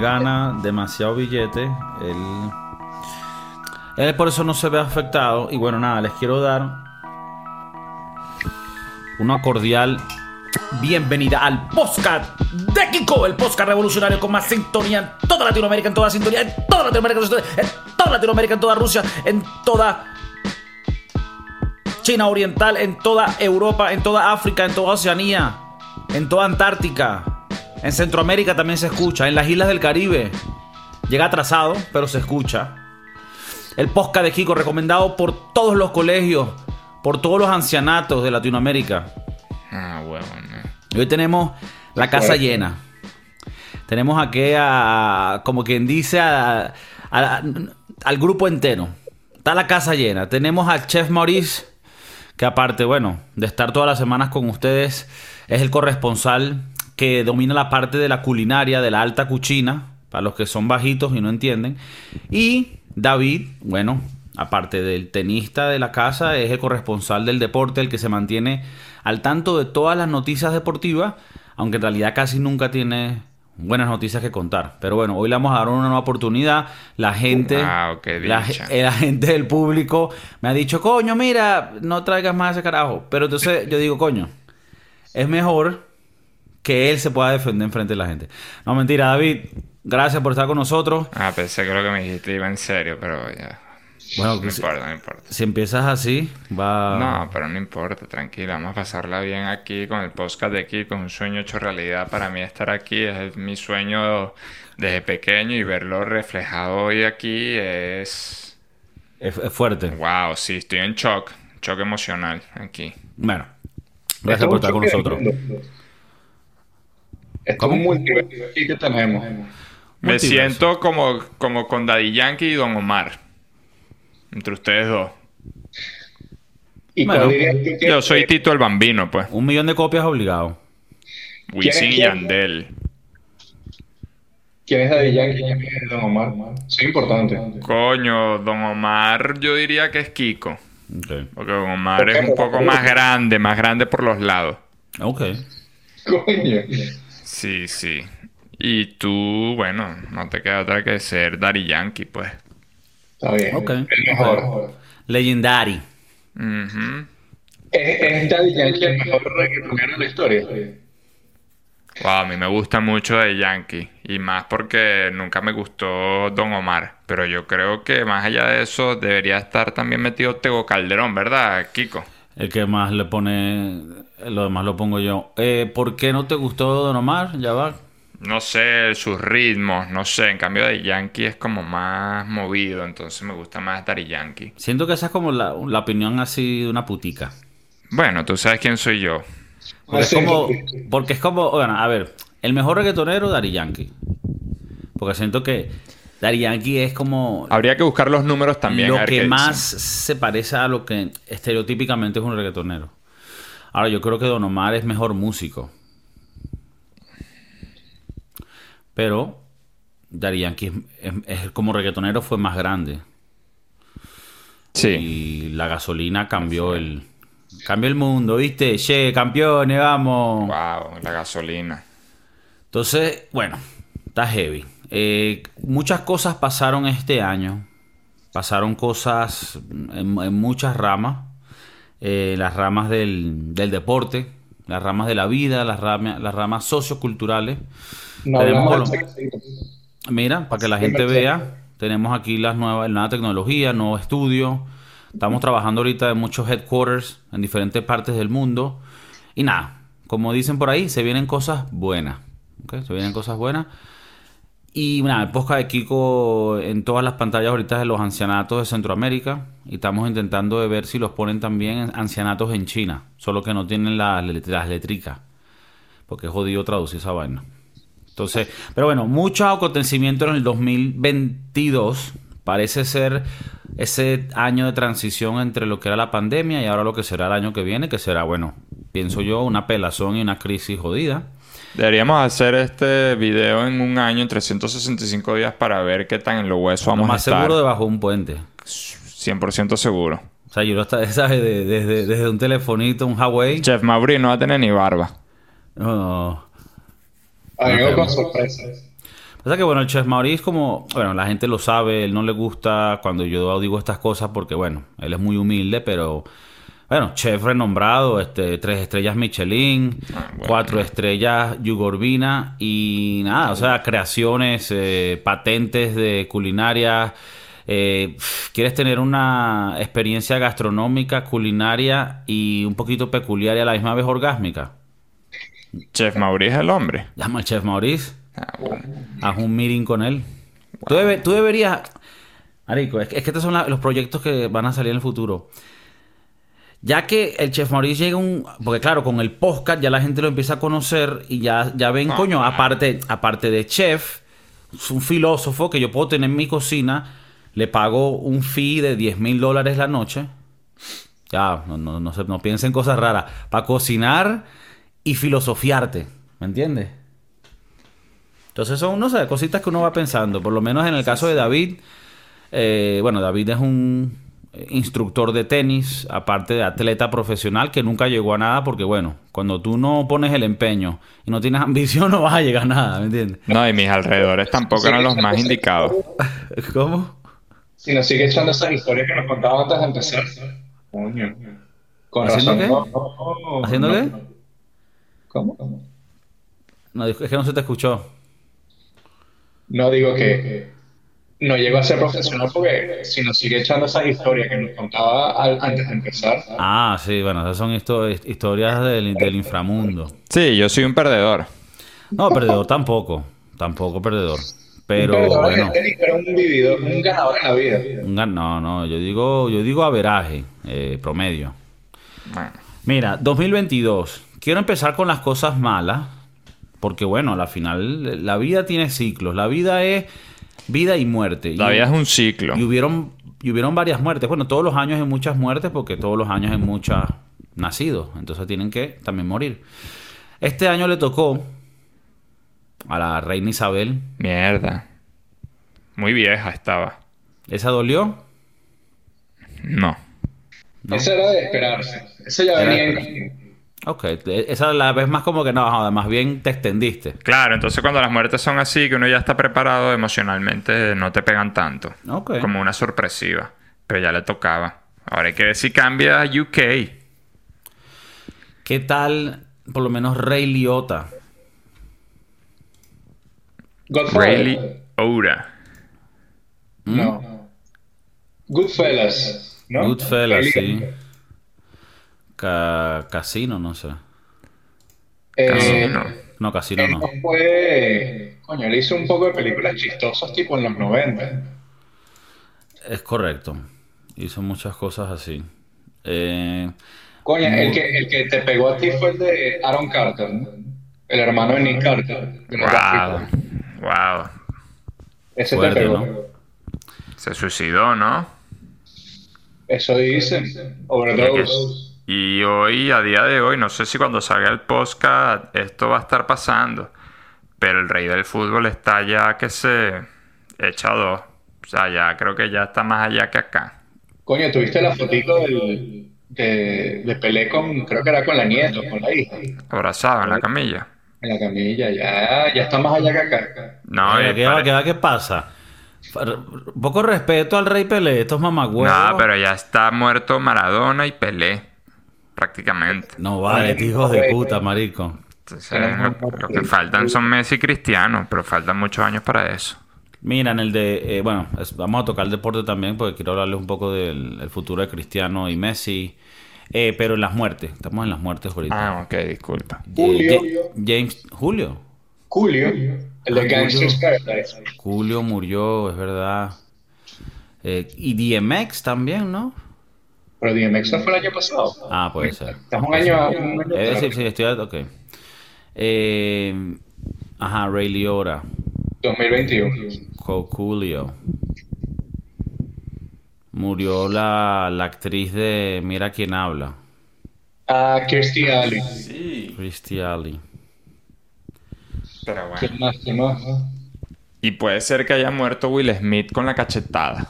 gana demasiado billete, él, él por eso no se ve afectado. Y bueno, nada, les quiero dar una cordial bienvenida al podcast de Kiko, el podcast revolucionario con más sintonía en toda Latinoamérica, en toda sintonía, en toda Latinoamérica, en toda Latinoamérica, en toda Rusia, en toda China Oriental, en toda Europa, en toda África, en toda Oceanía, en toda Antártica. En Centroamérica también se escucha, en las islas del Caribe. Llega atrasado, pero se escucha. El podcast de Kiko recomendado por todos los colegios, por todos los ancianatos de Latinoamérica. Ah, bueno. Y hoy tenemos la casa llena. Tenemos aquí a, como quien dice, a- a- al grupo entero. Está la casa llena. Tenemos al chef Maurice, que aparte, bueno, de estar todas las semanas con ustedes, es el corresponsal que domina la parte de la culinaria, de la alta cuchina, para los que son bajitos y no entienden. Y David, bueno, aparte del tenista de la casa, es el corresponsal del deporte, el que se mantiene al tanto de todas las noticias deportivas, aunque en realidad casi nunca tiene buenas noticias que contar. Pero bueno, hoy le vamos a dar una nueva oportunidad. La gente, Wow, la, eh, la gente del público me ha dicho, coño, mira, no traigas más ese carajo. Pero entonces yo digo, coño, es mejor que él se pueda defender en frente de la gente. No, mentira, David, gracias por estar con nosotros. Ah, pensé que lo que me dijiste iba en serio, pero ya. Bueno, No si, importa, no importa. si empiezas así, va... No, pero no importa, tranquila, vamos a pasarla bien aquí con el podcast de aquí, con un sueño hecho realidad. Para mí estar aquí es mi sueño desde pequeño y verlo reflejado hoy aquí es... Es, es fuerte. Wow, sí, estoy en shock, shock emocional aquí. Bueno, gracias por estar con nosotros. Es un multiverso aquí que tenemos. Me Multiverso. siento como, como con Daddy Yankee y Don Omar. Entre ustedes dos. ¿Y Bueno, que Yo soy Tito el Bambino, pues. Un millón de copias obligado. Wisin y quién? Yandel. quién es Daddy Yankee y quién es Don Omar? Sí, importante. Coño, Don Omar yo diría que es Kiko. Ok. Porque Don Omar es un poco más grande, más grande por los lados. Ok. Coño. Sí, sí. Y tú, bueno, no te queda otra que ser Daddy Yankee, pues. Está bien. Ok. El mejor. Legendary. ¿Es, es Daddy Yankee el mejor reggaetonero de la historia? Wow, a mí me gusta mucho de Yankee. Y más porque nunca me gustó Don Omar. Pero yo creo que más allá de eso debería estar también metido Tego Calderón, ¿verdad, Kiko? El que más le pone... Lo demás lo pongo yo. Eh, ¿Por qué no te gustó Don Omar? Ya va. No sé, sus ritmos, no sé. En cambio de Yankee es como más movido, entonces me gusta más Daddy Yankee. Siento que esa es como la, la opinión así de una putica. Bueno, tú sabes quién soy yo. Porque es Ah, como... sí. Porque es como... Bueno, a ver. El mejor reggaetonero, Daddy Yankee. Porque siento que Daddy Yankee es como... Habría que buscar los números también. a lo ver que qué más se parece a lo que estereotípicamente es un reggaetonero. Ahora, yo creo que Don Omar es mejor músico. Pero Daddy Yankee es, es- es como reggaetonero fue más grande. Sí. Y la gasolina cambió el... Cambió el mundo, ¿viste? Che, campeones, vamos. Wow, la gasolina. Entonces, bueno, está heavy. Eh, muchas cosas pasaron este año. Pasaron cosas en, en muchas ramas. Eh, las ramas del, del deporte, las ramas de la vida, las ramas, las ramas socioculturales. No Tenemos. Mira, para que la gente vea, tenemos aquí las nuevas, la nueva tecnología, nuevo estudio. Estamos trabajando ahorita en muchos headquarters en diferentes partes del mundo. Y nada, como dicen por ahí, se vienen cosas buenas. ¿ok? Se vienen cosas buenas. Y nada, el podcast de Kiko en todas las pantallas ahorita de los ancianatos de Centroamérica. Y estamos intentando de ver si los ponen también en ancianatos en China. Solo que no tienen la- las letricas. Porque es jodido traducir esa vaina. Entonces, pero bueno, muchos acontecimientos en el 2022. Parece ser ese año de transición entre lo que era la pandemia y ahora lo que será el año que viene, que será, bueno, pienso yo, una pelazón y una crisis jodida. Deberíamos hacer este video en un año, en 365 días, para ver qué tan en los huesos vamos a más estar. seguro debajo de un puente. 100% seguro. O sea, yo lo estaba, ¿sabes? De- Desde, desde un telefonito, un Huawei. Chef Mauri no va a tener ni barba. No, no. A mí me con sorpresas. O sea que bueno, el chef Maurice como, bueno, la gente lo sabe, él no le gusta cuando yo digo estas cosas porque bueno, él es muy humilde, pero bueno, chef renombrado, este, tres estrellas Michelin, Ah, bueno. cuatro estrellas Yugorbina y nada, o sea, creaciones, eh, patentes de culinaria. eh, ¿Quieres tener una experiencia gastronómica, culinaria y un poquito peculiar y a la misma vez orgásmica? Chef Maurice el hombre. Llama al chef Maurice. Ah, bueno. Haz un meeting con él. Tú, debe- tú deberías... Marico, es que, es que estos son la- los proyectos que van a salir en el futuro. Ya que el Chef Maurice llega un... Porque claro, con el podcast ya la gente lo empieza a conocer y ya, ya ven, Ah, coño, aparte, aparte de chef, es un filósofo que yo puedo tener en mi cocina, le pago un fee de 10 mil dólares la noche. Ya, no, no, no, se- no piensen en cosas raras. Para cocinar y filosofiarte. ¿Me entiendes? Entonces son, no sé, cositas que uno va pensando. Por lo menos en el caso de David, eh, bueno, David es un instructor de tenis, aparte de atleta profesional, que nunca llegó a nada porque, bueno, cuando tú no pones el empeño y no tienes ambición, no vas a llegar a nada, ¿me entiendes? No, y mis alrededores tampoco eran los más indicados. ¿Cómo? Si nos sigue echando esas historias que nos contaba antes de empezar. Coño. Con ¿Haciendo razón. qué? no, no, no, ¿Haciendo no. qué? ¿Cómo? No, es que no se te escuchó. No digo que no llego a ser profesional porque si nos sigue echando esas historias que nos contaba al- antes de empezar. Ah, sí, bueno, esas son histo- historias del, del inframundo. Sí, yo soy un perdedor. No, perdedor tampoco, tampoco perdedor. Pero un perdedor en bueno, el tenis, pero un vividor, un ganador en la vida. un no, no, yo digo, yo digo averaje, eh, promedio. Bueno, Mira, 2022. Quiero empezar con las cosas malas, porque bueno, al final la vida tiene ciclos. La vida es vida y muerte. la Y- vida es un ciclo. Y hubieron, y hubieron varias muertes. Bueno, todos los años hay muchas muertes porque todos los años hay muchas nacidos. Entonces tienen que también morir. Este año le tocó a la reina Isabel. Mierda. Muy vieja estaba. ¿Esa dolió? No. ¿No? Eso era de esperarse. Eso ya venía. Ok, esa la vez más como que no, joder, más bien te extendiste. Claro, entonces cuando las muertes son así, que uno ya está preparado emocionalmente, no te pegan tanto. Ok. Como una sorpresiva. Pero ya le tocaba. Ahora hay que ver si cambia a UK. ¿Qué tal, por lo menos, Rey Liotta? Godfather. Rayleigh Oura. No. Goodfellas. ¿no? Goodfellas, sí. Ca- casino, no sé. Eh, Casino. No, casino él no. fue... Coño, él hizo un poco de películas chistosas tipo en los 90. Es correcto. Hizo muchas cosas así. Eh, Coño, el que, el que te pegó a ti fue el de Aaron Carter, ¿no? El hermano de Nick Carter. de los Wow. Wow. Ese Fuerte, te pegó. ¿no? Se suicidó, ¿no? Eso dicen. Overdose. Y hoy, a día de hoy, no sé si cuando salga el podcast esto va a estar pasando, pero el rey del fútbol está ya que se echa dos. O sea, ya creo que ya está más allá que acá. Coño, ¿tuviste la fotico del, de, de Pelé con, creo que era con la nieta, con la hija? Abrazado en la camilla. En la camilla, ya, ya está más allá que acá. No, y ¿qué, pare- va- qué va- qué pasa? Poco respeto al Rey Pelé, estos mamagüevos. No, pero ya está muerto Maradona y Pelé, prácticamente. No vale, hijos de puta, marico. Entonces, lo, lo que faltan son Messi y Cristiano, pero faltan muchos años para eso. Mira, en el de. eh, bueno, es- vamos a tocar el deporte también porque quiero hablarles un poco del el futuro de Cristiano y Messi. Eh, pero en las muertes, estamos en las muertes ahorita. Ah, ok, disculpa. Julio. Ja- James. Julio. Julio, el de Ah, Gangsters Julio. Paradise. Julio murió, es verdad. Eh, y DMX también, ¿no? Pero DMX no fue el año pasado. Ah, puede ser. Estamos un año, un año Eh, sí, sí, estoy. Ok. Eh, ajá, Ray Liotta. 2021. Julio. Murió la, la actriz de Mira quién habla. Ah, Kirstie Alley. Sí. Christy Alley. Pero ¿Qué bueno. más? ¿Qué más? Y puede ser que haya muerto Will Smith con la cachetada.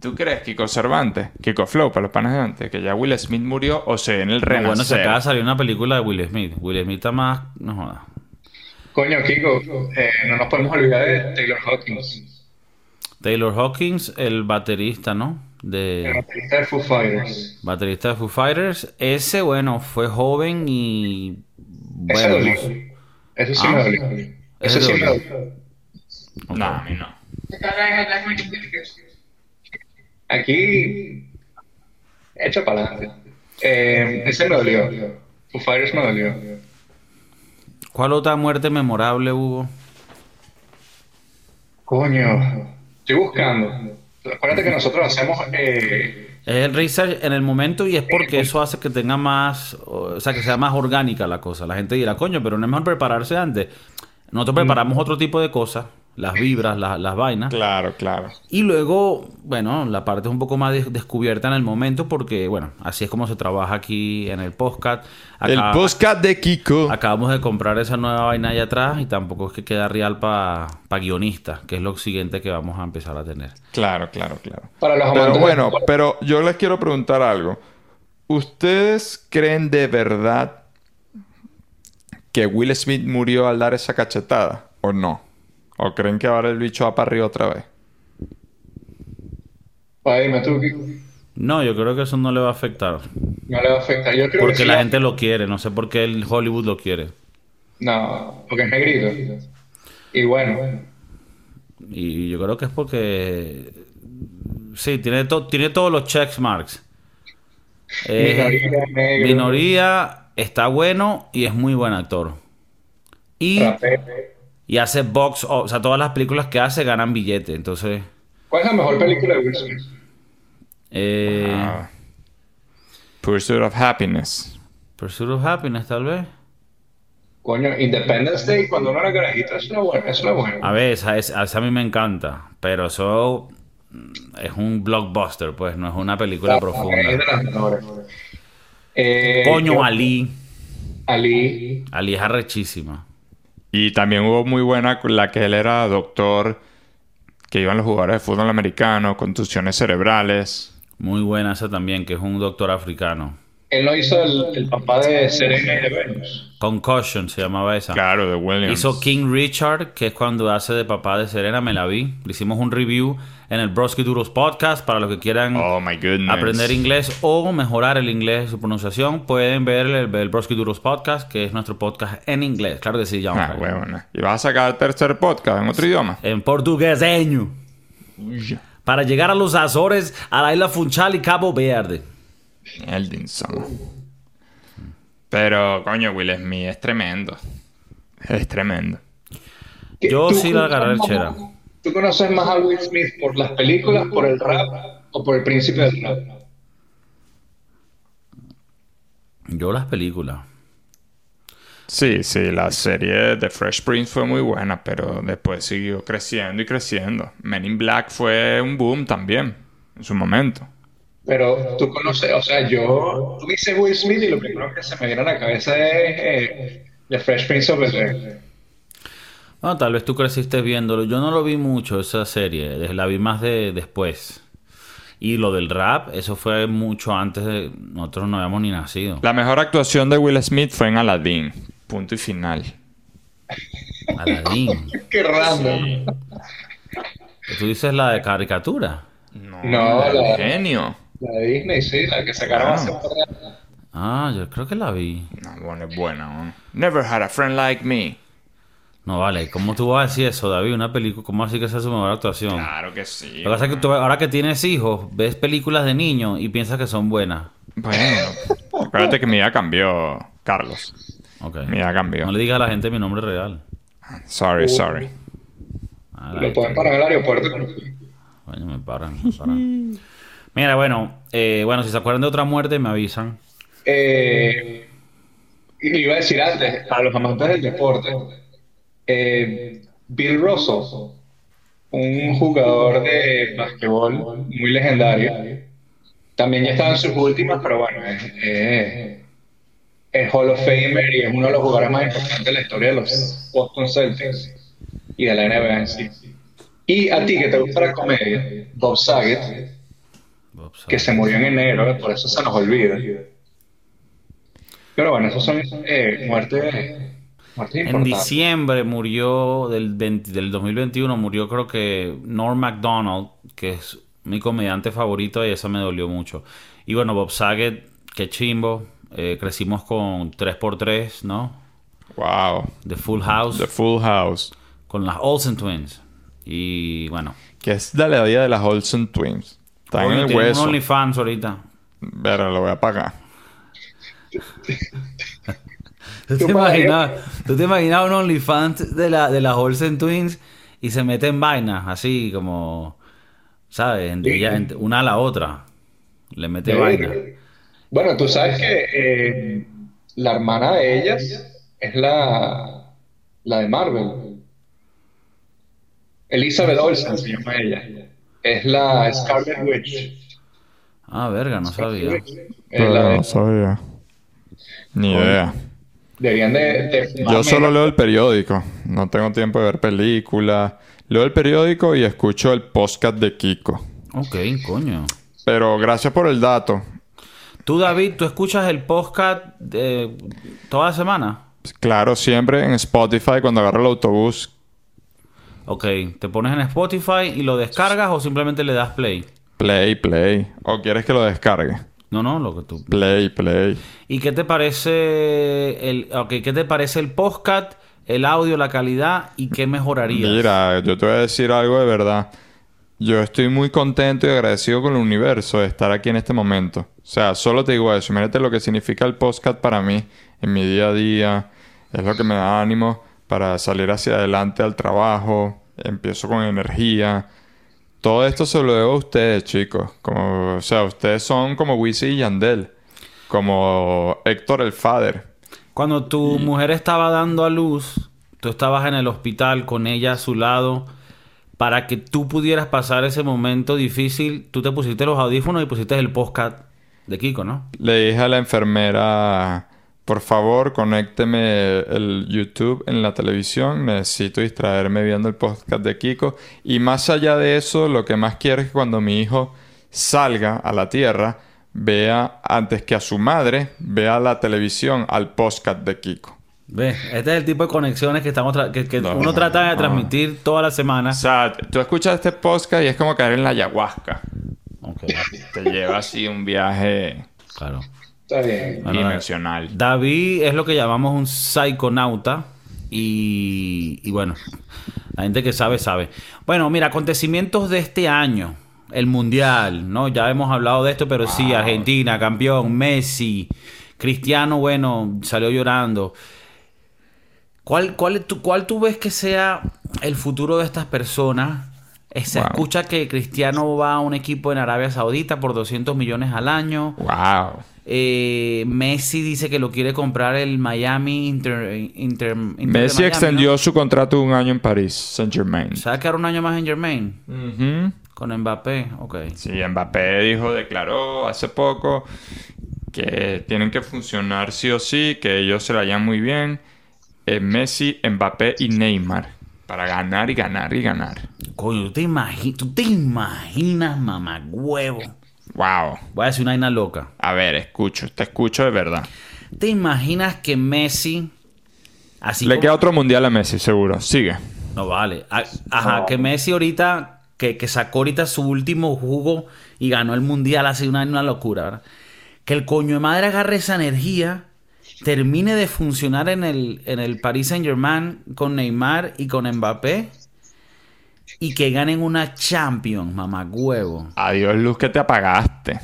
¿Tú crees, Kiko Cervantes, Kiko Flow, para los panes de antes, que ya Will Smith murió o se en el renacer? bueno, se acaba de salir una película de Will Smith. Will Smith está más... No jodas. Coño, Kiko, eh, no nos podemos olvidar de Taylor Hawkins, Taylor Hawkins, el baterista, ¿no? el De... baterista de Foo Fighters. Baterista de Foo Fighters. Ese, bueno, fue joven y... Ese Bueno, dolió. no. Eso sí Ah. me dolió. Ese Eso sí me dolió. dolió. No, a mí no. Aquí, hecho para adelante. Eh, ese me dolió. Foo Fighters me dolió. ¿Cuál otra muerte memorable hubo? Coño, estoy buscando. Acuérdate que nosotros hacemos. Eh, Es el research en el momento y es porque eso hace que tenga más, o sea, que sea más orgánica la cosa. La gente dirá, coño, pero no es mejor prepararse antes. Nosotros preparamos otro tipo de cosas, las vibras, la- las vainas. Claro, claro. Y luego, bueno, la parte es un poco más des- descubierta en el momento porque, bueno, así es como se trabaja aquí en el podcast. El Acá- podcast de Kiko. Acabamos de comprar esa nueva vaina allá atrás y tampoco es que queda real para guionistas, que es lo siguiente que vamos a empezar a tener. Claro, claro, claro. para los Pero bueno, pero yo les quiero preguntar algo. ¿Ustedes creen de verdad que Will Smith murió al dar esa cachetada? ¿O no? ¿O creen que ahora el bicho va para arriba otra vez? Ay, dime tú, Kiko. No, yo creo que eso no le va a afectar. No le va a afectar. Yo creo que Porque sí la va- gente lo quiere, no sé por qué el Hollywood lo quiere. No, porque es negrito. Y bueno, Y yo creo que es porque... Sí, tiene, to- tiene todos los checks marks. Eh, minoría, negro, minoría, está bueno y es muy buen actor. Y. y hace box, o sea, todas las películas que hace ganan billete. Entonces, ¿Cuál es la mejor película de Will Smith? eh, Ah. Pursuit of Happiness. Pursuit of Happiness tal vez. Coño, Independence Day, cuando uno era carajito, eso era bueno. Eso era bueno. A ver, esa, esa- esa a mí me encanta, pero eso mm, es un blockbuster, pues, no es una película Es profunda. de las mejores. Eh, Coño, yo- Ali. Ali. Ali es arrechísima. Y también hubo muy buena la que él era doctor, que iban los jugadores de fútbol americano, contusiones cerebrales. Muy buena esa también, que es un doctor africano. Él no hizo el, el papá de Serena y de Venus. Concussion se llamaba esa. Claro, de Williams. Hizo King Richard, que es cuando hace de papá de Serena, me la vi. Le hicimos un review en el Broski Duros Podcast para los que quieran Oh my goodness. aprender inglés o mejorar el inglés, su pronunciación. Pueden ver el, el Broski Duros Podcast, que es nuestro podcast en inglés. Claro que sí, John. Ah. ¿Y vas a sacar el tercer podcast en otro idioma? En portugueseño. Para llegar a los Azores, a la isla Funchal y Cabo Verde. Eldinson. Pero, coño, Will Smith es tremendo. Es tremendo. ¿Qué- Yo sí la agarré el chera. ¿Tú conoces más a Will Smith por las películas, por el rap o por el príncipe del rap? Yo las películas. Sí, sí, la serie de Fresh Prince fue muy buena, pero después siguió creciendo y creciendo. Men in Black fue un boom también, en su momento. Pero tú conoces, o sea, yo, tú dices Will Smith y lo primero que se me viene a la cabeza es eh, The Fresh Prince of Bel-Air. No, tal vez tú creciste viéndolo. Yo no lo vi mucho esa serie. La vi más de después. Y lo del rap, eso fue mucho antes de... Nosotros no habíamos ni nacido. La mejor actuación de Will Smith fue en Aladdin. Punto y final. Aladdin. Qué random. Tú dices la de caricatura. No, No, la- genio. La de Disney, sí, la que sacaron hace un par de años. Ah, yo creo que la vi. No, bueno, es buena. ¿no? Never had a friend like me. No, vale. ¿Cómo tú vas a decir eso, David? Una película, ¿cómo así que esa es su mejor actuación? Claro que sí. Lo que pasa es que tú, ahora que tienes hijos, ves películas de niños y piensas que son buenas. Bueno, acuérdate que mi vida cambió, Carlos. Ok. Mi vida cambió. No le digas a la gente mi nombre real. Sorry, sorry. Ah, Lo pueden parar en el aeropuerto. Coño, me paran, me paran. Mira, bueno, eh, bueno, si se acuerdan de otra muerte, me avisan. Eh, iba a decir antes, para los amantes del deporte, eh, Bill Russell, un jugador de basquetbol muy legendario, también ya estaba en sus últimas, pero bueno, es- es Hall of Famer y es uno de los jugadores más importantes de la historia de los Boston Celtics y de la NBA en sí. Y a ti que te gusta la comedia, Bob Saget, que se murió en enero, por eso se nos olvida. Pero bueno, esos son eh, muertes, muertes En diciembre murió, del, 20 del 2021, murió creo que Norm MacDonald, que es mi comediante favorito y eso me dolió mucho. Y bueno, Bob Saget, qué chimbo. eh, crecimos con 3x3, ¿no? Wow. The Full House, The Full House. con las Olsen Twins. Y bueno, Que es de la vida de las Olsen Twins. Está en el tienen un hueso. OnlyFans ahorita. Pero lo voy a pagar. ¿Tú te, imaginas, ¿Tú te imaginas un OnlyFans de, la, de las Olsen Twins y se mete en vainas así como, ¿sabes? En- Sí. una a la otra. Le mete Sí. vaina. Bueno, tú sabes que eh, la hermana de ellas es la, la de Marvel. Elizabeth Olsen se llama ella. Es la Scarlet Witch. Ah, verga, no sabía. La de- sabía. Ni idea. deberían de, de- Yo solo leo el periódico. No tengo tiempo de ver películas. Leo el periódico y escucho el podcast de Kiko. Ok, coño. Pero gracias por el dato. Tú, David, ¿tú escuchas el podcast de toda la semana? Claro, siempre en Spotify cuando agarro el autobús. Ok, te pones en Spotify y lo descargas o simplemente le das play. Play, play. ¿O quieres que lo descargue? No, no, lo que tú. Play, play. ¿Y qué te parece el, ok, qué te parece el podcast, el audio, la calidad y qué mejorarías? Mira, yo te voy a decir algo de verdad. Yo estoy muy contento y agradecido con el universo de estar aquí en este momento. O sea, solo te digo eso. Imagínate lo que significa el podcast para mí en mi día a día. Es lo que me da ánimo para salir hacia adelante al trabajo. Empiezo con energía. Todo esto se lo debo a ustedes, chicos. Como, o sea, ustedes son como Wisin y Yandel. Como Héctor el Father. Cuando tu mujer estaba dando a luz, tú estabas en el hospital con ella a su lado. Para que tú pudieras pasar ese momento difícil, tú te pusiste los audífonos y pusiste el podcast de Kiko, ¿no? Le dije a la enfermera, por favor, conécteme el YouTube en la televisión. Necesito distraerme viendo el podcast de Kiko. Y más allá de eso, lo que más quiero es que cuando mi hijo salga a la tierra, vea antes que a su madre, vea la televisión al podcast de Kiko. Ve, este es el tipo de conexiones que estamos que, que No, uno trata de no. transmitir toda la semana. O sea, tú escuchas este podcast y es como caer en la ayahuasca. Ok, Te lleva así un viaje claro. Está bien. Bueno, dimensional. David es lo que llamamos un psiconauta. Y, y bueno, la gente que sabe, sabe. Bueno, mira, acontecimientos de este año. El Mundial, ¿no? Ya hemos hablado de esto, pero sí, Argentina, campeón, Messi, Cristiano, bueno, salió llorando. ¿Cuál, cuál, tú, ¿Cuál tú ves que sea el futuro de estas personas? Eh, Se Wow. escucha que Cristiano va a un equipo en Arabia Saudita por 200 millones al año. Wow. Eh, Messi dice que lo quiere comprar el Miami Inter, Inter, Inter de Messi Miami, extendió ¿no? su contrato un año en París, Saint Germain. ¿Se va a quedar un año más en Germain? Con Mbappé, ok. Sí, Mbappé dijo, declaró hace poco que tienen que funcionar sí o sí, que ellos se la hayan muy bien. Eh, Messi, Mbappé y Neymar. Para ganar y ganar y ganar. Coño, ¿tú te, imagi- tú te imaginas, mamá huevo? Wow. Voy a decir una vaina loca. A ver, escucho, te escucho de verdad. ¿Te imaginas que Messi... Así Le como- queda otro mundial a Messi, seguro. Sigue. No vale. Ajá, que Messi ahorita, que, que sacó ahorita su último jugo y ganó el mundial, ha sido una, una locura, ¿verdad? Que el coño de madre agarre esa energía, termine de funcionar en el, en el Paris Saint Germain con Neymar y con Mbappé y que ganen una Champions, mamagüevo. Adiós, Luz, que te apagaste.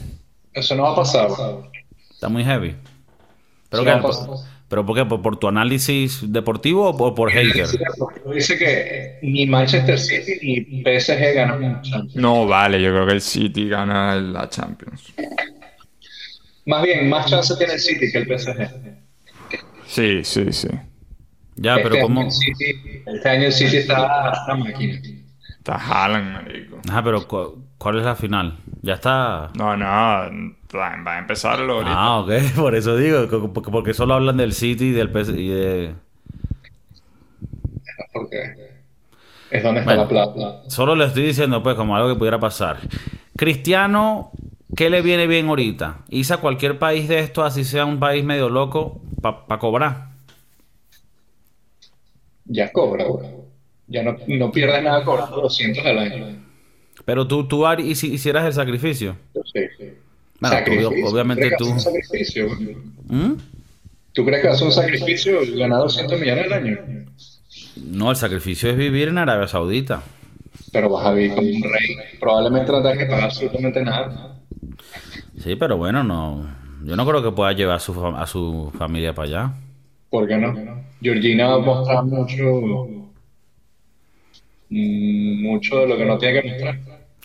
Eso no va a pasar. Está muy heavy. Pero, pasar. ¿Pero por qué? ¿Por, por tu análisis deportivo o por, por hater? Dice que ni Manchester City ni PSG ganan un Champions. No, vale, yo creo que el City gana la Champions. Más bien, más chance tiene el City que el PSG. Sí, sí, sí. Ya, este, pero año ¿cómo? City, este año el City está una máquina. Está Haaland, marico. Ajá, pero cu- ¿cuál es la final? Ya está... No, no, va a empezarlo ahorita. Ah, ok, por eso digo, porque, porque solo hablan del City y del PS y de... Porque es donde está Bueno. la plata. Solo le estoy diciendo, pues, como algo que pudiera pasar. Cristiano ¿qué le viene bien ahorita? Irse a cualquier país de estos, así sea un país medio loco, para cobrar. Ya cobra, bro. Ya no, no pierdes nada cobrando 200 al año. Pero tú, tú y si hicieras el sacrificio. Sí. Bueno, Sacrificio. obviamente ¿Tú un sacrificio? ¿Mm? ¿Tú crees que haces un sacrificio ganar 200 millones al año? No, el sacrificio es vivir en Arabia Saudita. Pero vas a vivir como un rey. Probablemente no tengas que pagar absolutamente nada. Sí, pero bueno, no. Yo no creo que pueda llevar a su, fam- a su familia para allá. ¿Por qué no? Georgina muestra mucho, mm, mucho de lo que no tiene que mostrar.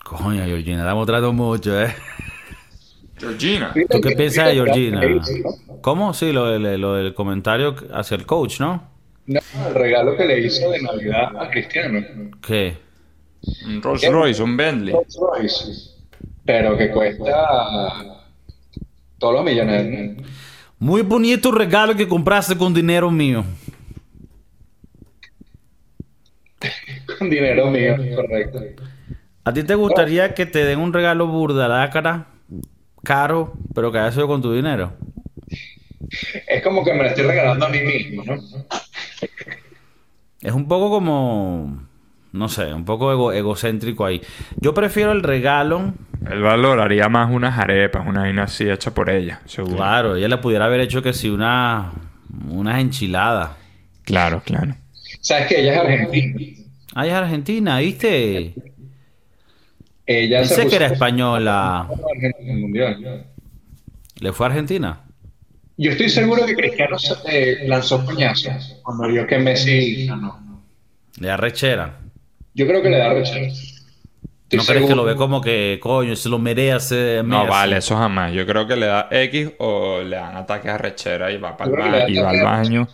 Coño, Georgina, estamos tratando mucho, ¿eh? Georgina. ¿Tú qué piensas de Georgina? No, ¿Cómo? Sí, lo, del- lo del comentario hacia el coach, ¿no? el regalo que le hizo de Navidad a Cristiano. ¿Qué? Un Rolls Royce, un Bentley. Rolls Royce, Pero que cuesta todos los millones. Muy bonito regalo que compraste con dinero mío. Con dinero mío, correcto. ¿A ti te gustaría que te den un regalo burda lácara, caro, pero que haya sido con tu dinero? Es como que me lo estoy regalando a mí mismo, ¿no? Es un poco como, no sé, un poco ego- egocéntrico ahí. Yo prefiero el regalo, Él valoraría más unas arepas, una vaina así hecha por ella, seguro. claro, ella le pudiera haber hecho que sí una, unas enchiladas. Claro, claro. Sabes que ella es argentina. Ay, es Argentina, ¿viste? Ella se Pensé que era española. Mundial. ¿Le fue a Argentina? Yo estoy seguro que Cristiano eh, lanzó coñazos cuando vio que Messi ganó. Le da rechera. Yo creo que le da rechazo. Estoy ¿No crees que lo ve como que, coño, se lo merece? No, vale, eso jamás. Yo creo que le da X o le dan ataques a rechera y va, para da y va al baño.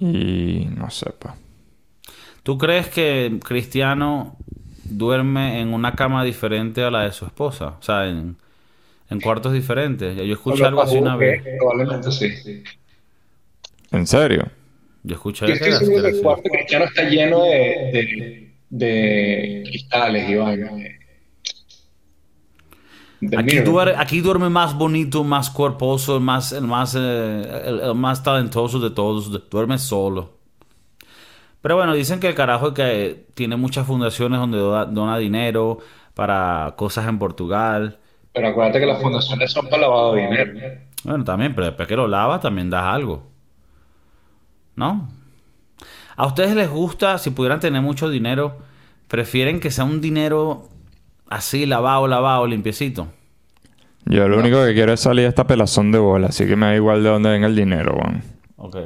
Y no sé, pues. ¿Tú crees que Cristiano duerme en una cama diferente a la de su esposa? O sea, en, en cuartos diferentes. Yo escuché algo así una vez. Probablemente sí. ¿En serio? Yo escuché Yo estoy seguro que el cuarto de Cristiano está lleno de, de, de cristales y vainas. De Aquí, mirror. duer- aquí duerme más bonito, más cuerposo, el más, el más, eh, el, el más talentoso de todos. Duerme solo. Pero bueno, dicen que el carajo que tiene muchas fundaciones donde dona, dona dinero para cosas en Portugal. Pero acuérdate que las fundaciones son para lavado de dinero. Bueno, también, pero después que lo lavas también das algo. ¿No? ¿A ustedes les gusta, si pudieran tener mucho dinero, prefieren que sea un dinero así, lavado, lavado, limpiecito? Yo lo único que quiero es salir de esta pelazón de bola, así que me da igual de dónde venga el dinero, weón. Ok.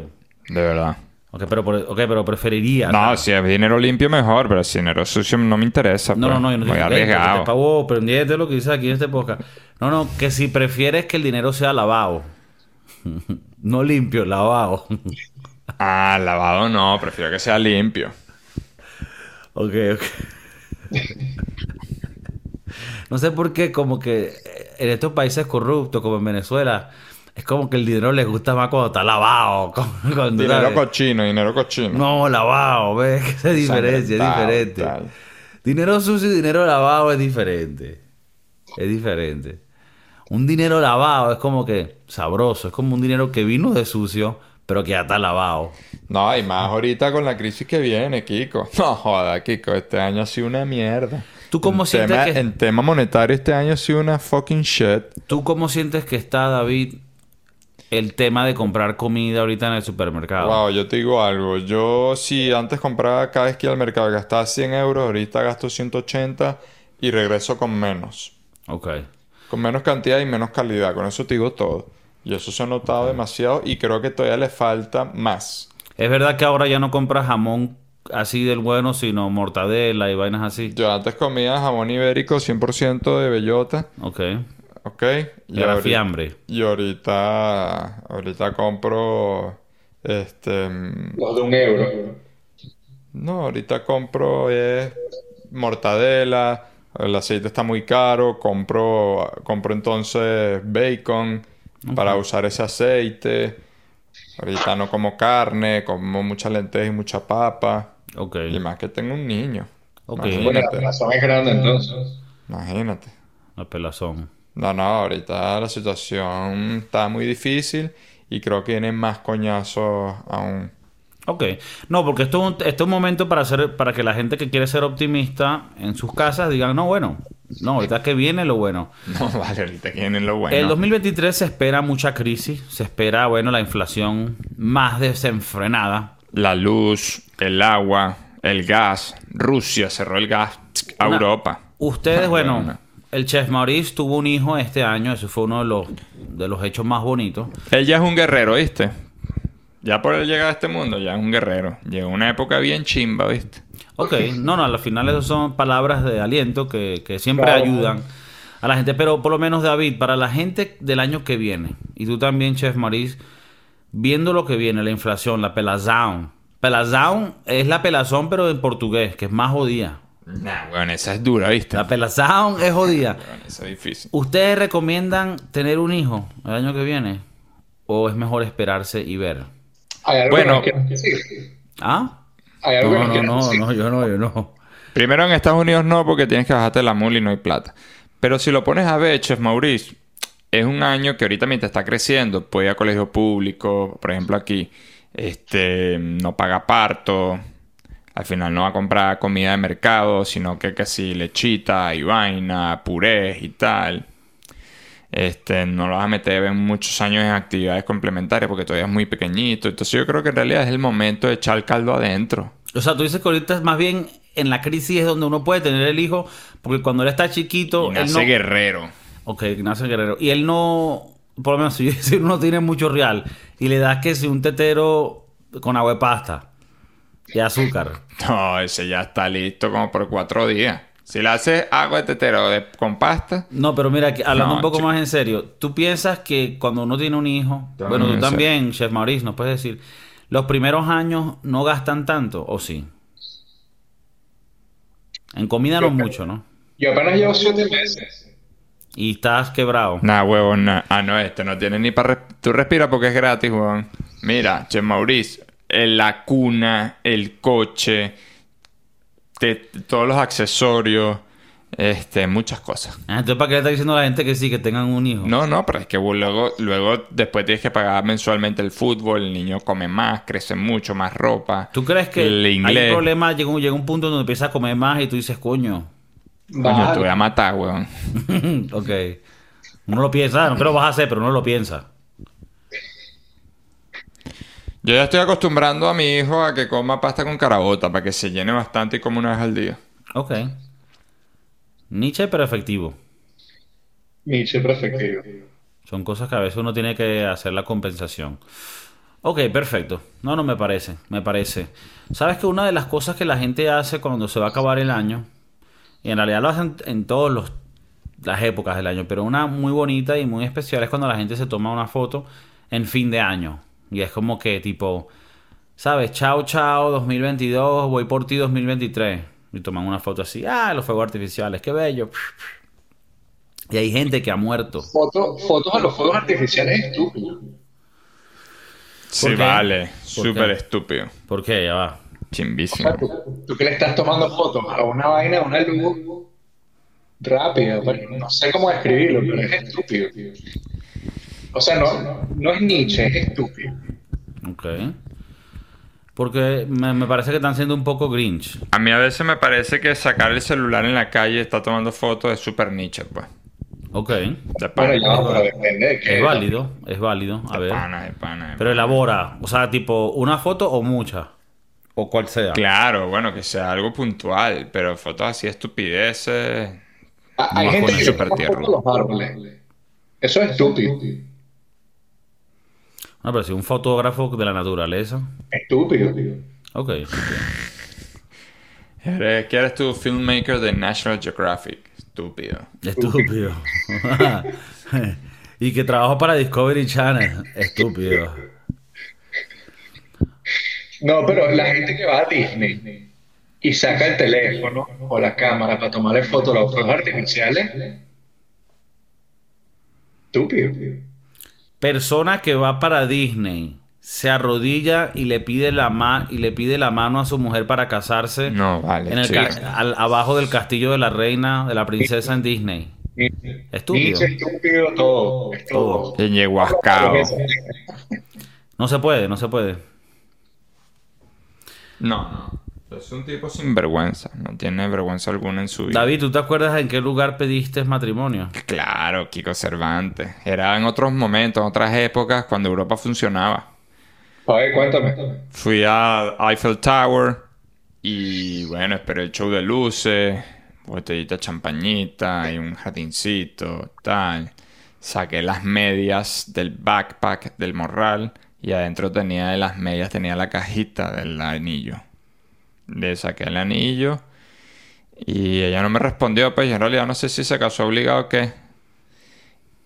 De verdad. Ok, pero, por- ok, pero preferiría. No, si es dinero limpio mejor, pero si es dinero sucio no me interesa. No, pues. no, no, yo no Muy te arriesgado. pavo, pendiente lo que dice aquí en este podcast. No, no, que si prefieres que el dinero sea lavado. no limpio, lavado. Ah, lavado no, prefiero que sea limpio. Ok, ok. No sé por qué, como que en estos países corruptos, como en Venezuela, es como que el dinero les gusta más cuando está lavado. cuando, Dinero ¿sabes? cochino, dinero cochino. No, lavado, ves que esa diferencia, es diferente. tal. Dinero sucio y dinero lavado es diferente. Es diferente. Un dinero lavado es como que sabroso, es como un dinero que vino de sucio, pero que está lavado. No, y más ahorita con la crisis que viene, Kiko. No joda, Kiko, este año ha sido una mierda. ¿Tú cómo en sientes tema, que- En tema monetario este año ha sido una fucking shit. ¿Tú cómo sientes que está, David, el tema de comprar comida ahorita en el supermercado? Wow, yo te digo algo. Yo si antes compraba cada vez que iba al mercado gastaba 100 euros, ahorita gasto 180 y regreso con menos. Ok. Con menos cantidad y menos calidad. Con eso te digo todo. Y eso se ha notado demasiado y creo que todavía le falta más. Es verdad que ahora ya no compras jamón así del bueno, sino mortadela y vainas así. Yo antes comía jamón ibérico 100% de bellota. Ok. ¿Ok? Y era ahori- fiambre. Y ahorita, ahorita compro, este, mm, Los de un euro. no, ahorita compro es mortadela, el aceite está muy caro, compro, compro entonces bacon para usar ese aceite. Ahorita no como carne, como mucha lenteja y mucha papa. Ok. Y más que tengo un niño. Ok. Bueno, la Imagínate, razón es grande entonces. imagínate. La pelazón. No, no, ahorita la situación está muy difícil y creo que vienen más coñazos aún. Ok. No, porque esto es un, esto es un momento para hacer, para que la gente que quiere ser optimista en sus casas digan, no, bueno, no, ahorita que viene lo bueno. No, vale, ahorita que viene lo bueno. El 2023 se espera mucha crisis, se espera, bueno, la inflación más desenfrenada. La luz, el agua, el gas. Rusia cerró el gas a Una- Europa. Ustedes, Ah, bueno, bueno. el chef Maurice tuvo un hijo este año, eso fue uno de los, de los hechos más bonitos. Él ya es un guerrero, ¿viste? Ya por él llegar a este mundo, ya es un guerrero. Llegó una época bien chimba, ¿viste? Ok, no, no, al final esas son palabras de aliento que, que siempre Claro. ayudan a la gente, pero por lo menos David, para la gente del año que viene, y tú también, Chef Maurice, viendo lo que viene, la inflación, la pelazón. Pelazón es la pelazón, pero en portugués, que es más jodida. Nah, bueno, esa es dura, ¿viste? La pelazón es jodida. Bueno, esa es difícil. ¿Ustedes recomiendan tener un hijo el año que viene? ¿O es mejor esperarse y ver? ¿Hay algo Bueno. que nos quieras decir? ¿Ah? ¿Hay algo que No, nos no, no, decir? no, yo no, yo no. Primero en Estados Unidos no, porque tienes que bajarte la mula y no hay plata. Pero si lo pones a ver, Chef Maurice, es un año que ahorita mientras está creciendo, puede ir a colegio público, por ejemplo aquí, este, no paga parto, al final no va a comprar comida de mercado, sino que casi lechita y vaina, purés y tal. Este, no lo vas a meter en muchos años en actividades complementarias porque todavía es muy pequeñito. Entonces yo creo que en realidad es el momento de echar el caldo adentro. O sea, tú dices que ahorita es más bien en la crisis es donde uno puede tener el hijo, porque cuando él está chiquito, Y él nace no... guerrero. Ok, nace guerrero. Y él no, por lo menos si, si uno no tiene mucho real y le das que si un tetero con agua de pasta y azúcar. No, ese ya está listo como por cuatro días. Si le haces agua de tetero de- con pasta, No, pero mira, que hablando No, un poco chico. más en serio, ¿tú piensas que cuando uno tiene un hijo, Yo bueno, no tú también, Chef Maurice, nos puedes decir, los primeros años no gastan tanto, o sí? En comida no mucho, ¿no? Yo apenas llevo siete meses. Y estás quebrado. nada, huevón, nada. Ah, no, este no tiene ni para... Tú respira porque es gratis, huevón. Mira, Che Maurice, la cuna, el coche, te- todos los accesorios, este, muchas cosas. Ah, Entonces, ¿para qué le está diciendo a la gente que sí, que tengan un hijo? No, no, pero es que luego, luego después tienes que pagar mensualmente el fútbol, el niño come más, crece mucho, más ropa. ¿Tú crees que el hay un problema? Llega un, llega un punto donde empiezas a comer más y tú dices, coño, Coño, te voy a matar, huevón. ok. Uno lo piensa, no que lo vas a hacer, pero uno lo piensa. Yo ya estoy acostumbrando a mi hijo a que coma pasta con carabota para que se llene bastante y coma una vez al día. Ok. Nietzsche, pero efectivo. Nietzsche perfectivo. Son cosas que a veces uno tiene que hacer la compensación. Ok, perfecto. No, no me parece, me parece. Sabes que una de las cosas que la gente hace cuando se va a acabar el año, y en realidad lo hacen en todas las épocas del año, pero una muy bonita y muy especial es cuando la gente se toma una foto en fin de año. Y es como que tipo, ¿sabes? Chao, chao, 2022, voy por ti 2023. Y toman una foto así, ah, los fuegos artificiales, qué bello. Y hay gente que ha muerto. Foto- fotos a los fuegos artificiales estúpidos. Sí, qué? vale. ¿Por Súper estúpido. ¿Por qué? Ya va. O Chimbísimo. sea, tú, tú que le estás tomando fotos a una vaina, a una luz rápida. bueno, no sé cómo describirlo, pero es estúpido. O sea, no, no es Nietzsche, es estúpido. Ok. Porque me, me parece que están siendo un poco grinch. A mí a veces me parece que sacar el celular en la calle y estar tomando fotos es súper niche, pues. Ok. De Bueno, pana, ya va, pero depende de qué. Es válido, es válido. A de ver. pana, de pana, de Pero elabora. O sea, tipo, ¿una foto o muchas? O cual sea. Claro, bueno, que sea algo puntual, pero fotos así Ah, Hay gente que super fotos a los árboles. Eso es estúpido. No, pero si un fotógrafo de la naturaleza. Estúpido. Ok. ¿Eres, ¿Qué eres tú, filmmaker de National Geographic? Estúpido. Estúpido. y que trabajo para Discovery Channel. Estúpido. No, pero la gente que va a Disney y saca el teléfono o la cámara para tomarle fotos a los artificiales. Estúpido. Persona que va para Disney. Se arrodilla y le pide la ma y le pide la mano a su mujer para casarse No, vale. en el chico. ca- al- abajo del castillo de la reina, de la princesa en Disney. Estúpido. Estúpido, todo. Todo. todo. En Yehuascao. No se puede, no se puede. No, no. Es un tipo sin vergüenza. No tiene vergüenza alguna en su vida. David, ¿tú te acuerdas en qué lugar pediste matrimonio? Claro, Kiko Cervantes. Era en otros momentos, en otras épocas, cuando Europa funcionaba. A ver, cuéntame. Fui a Eiffel Tower y bueno, esperé el show de luces, botellita de champañita y un jardincito, tal. Saqué las medias del backpack del morral y adentro tenía de las medias, tenía la cajita del anillo. Le saqué el anillo y ella no me respondió, pues yo en realidad no sé si se casó obligado o qué.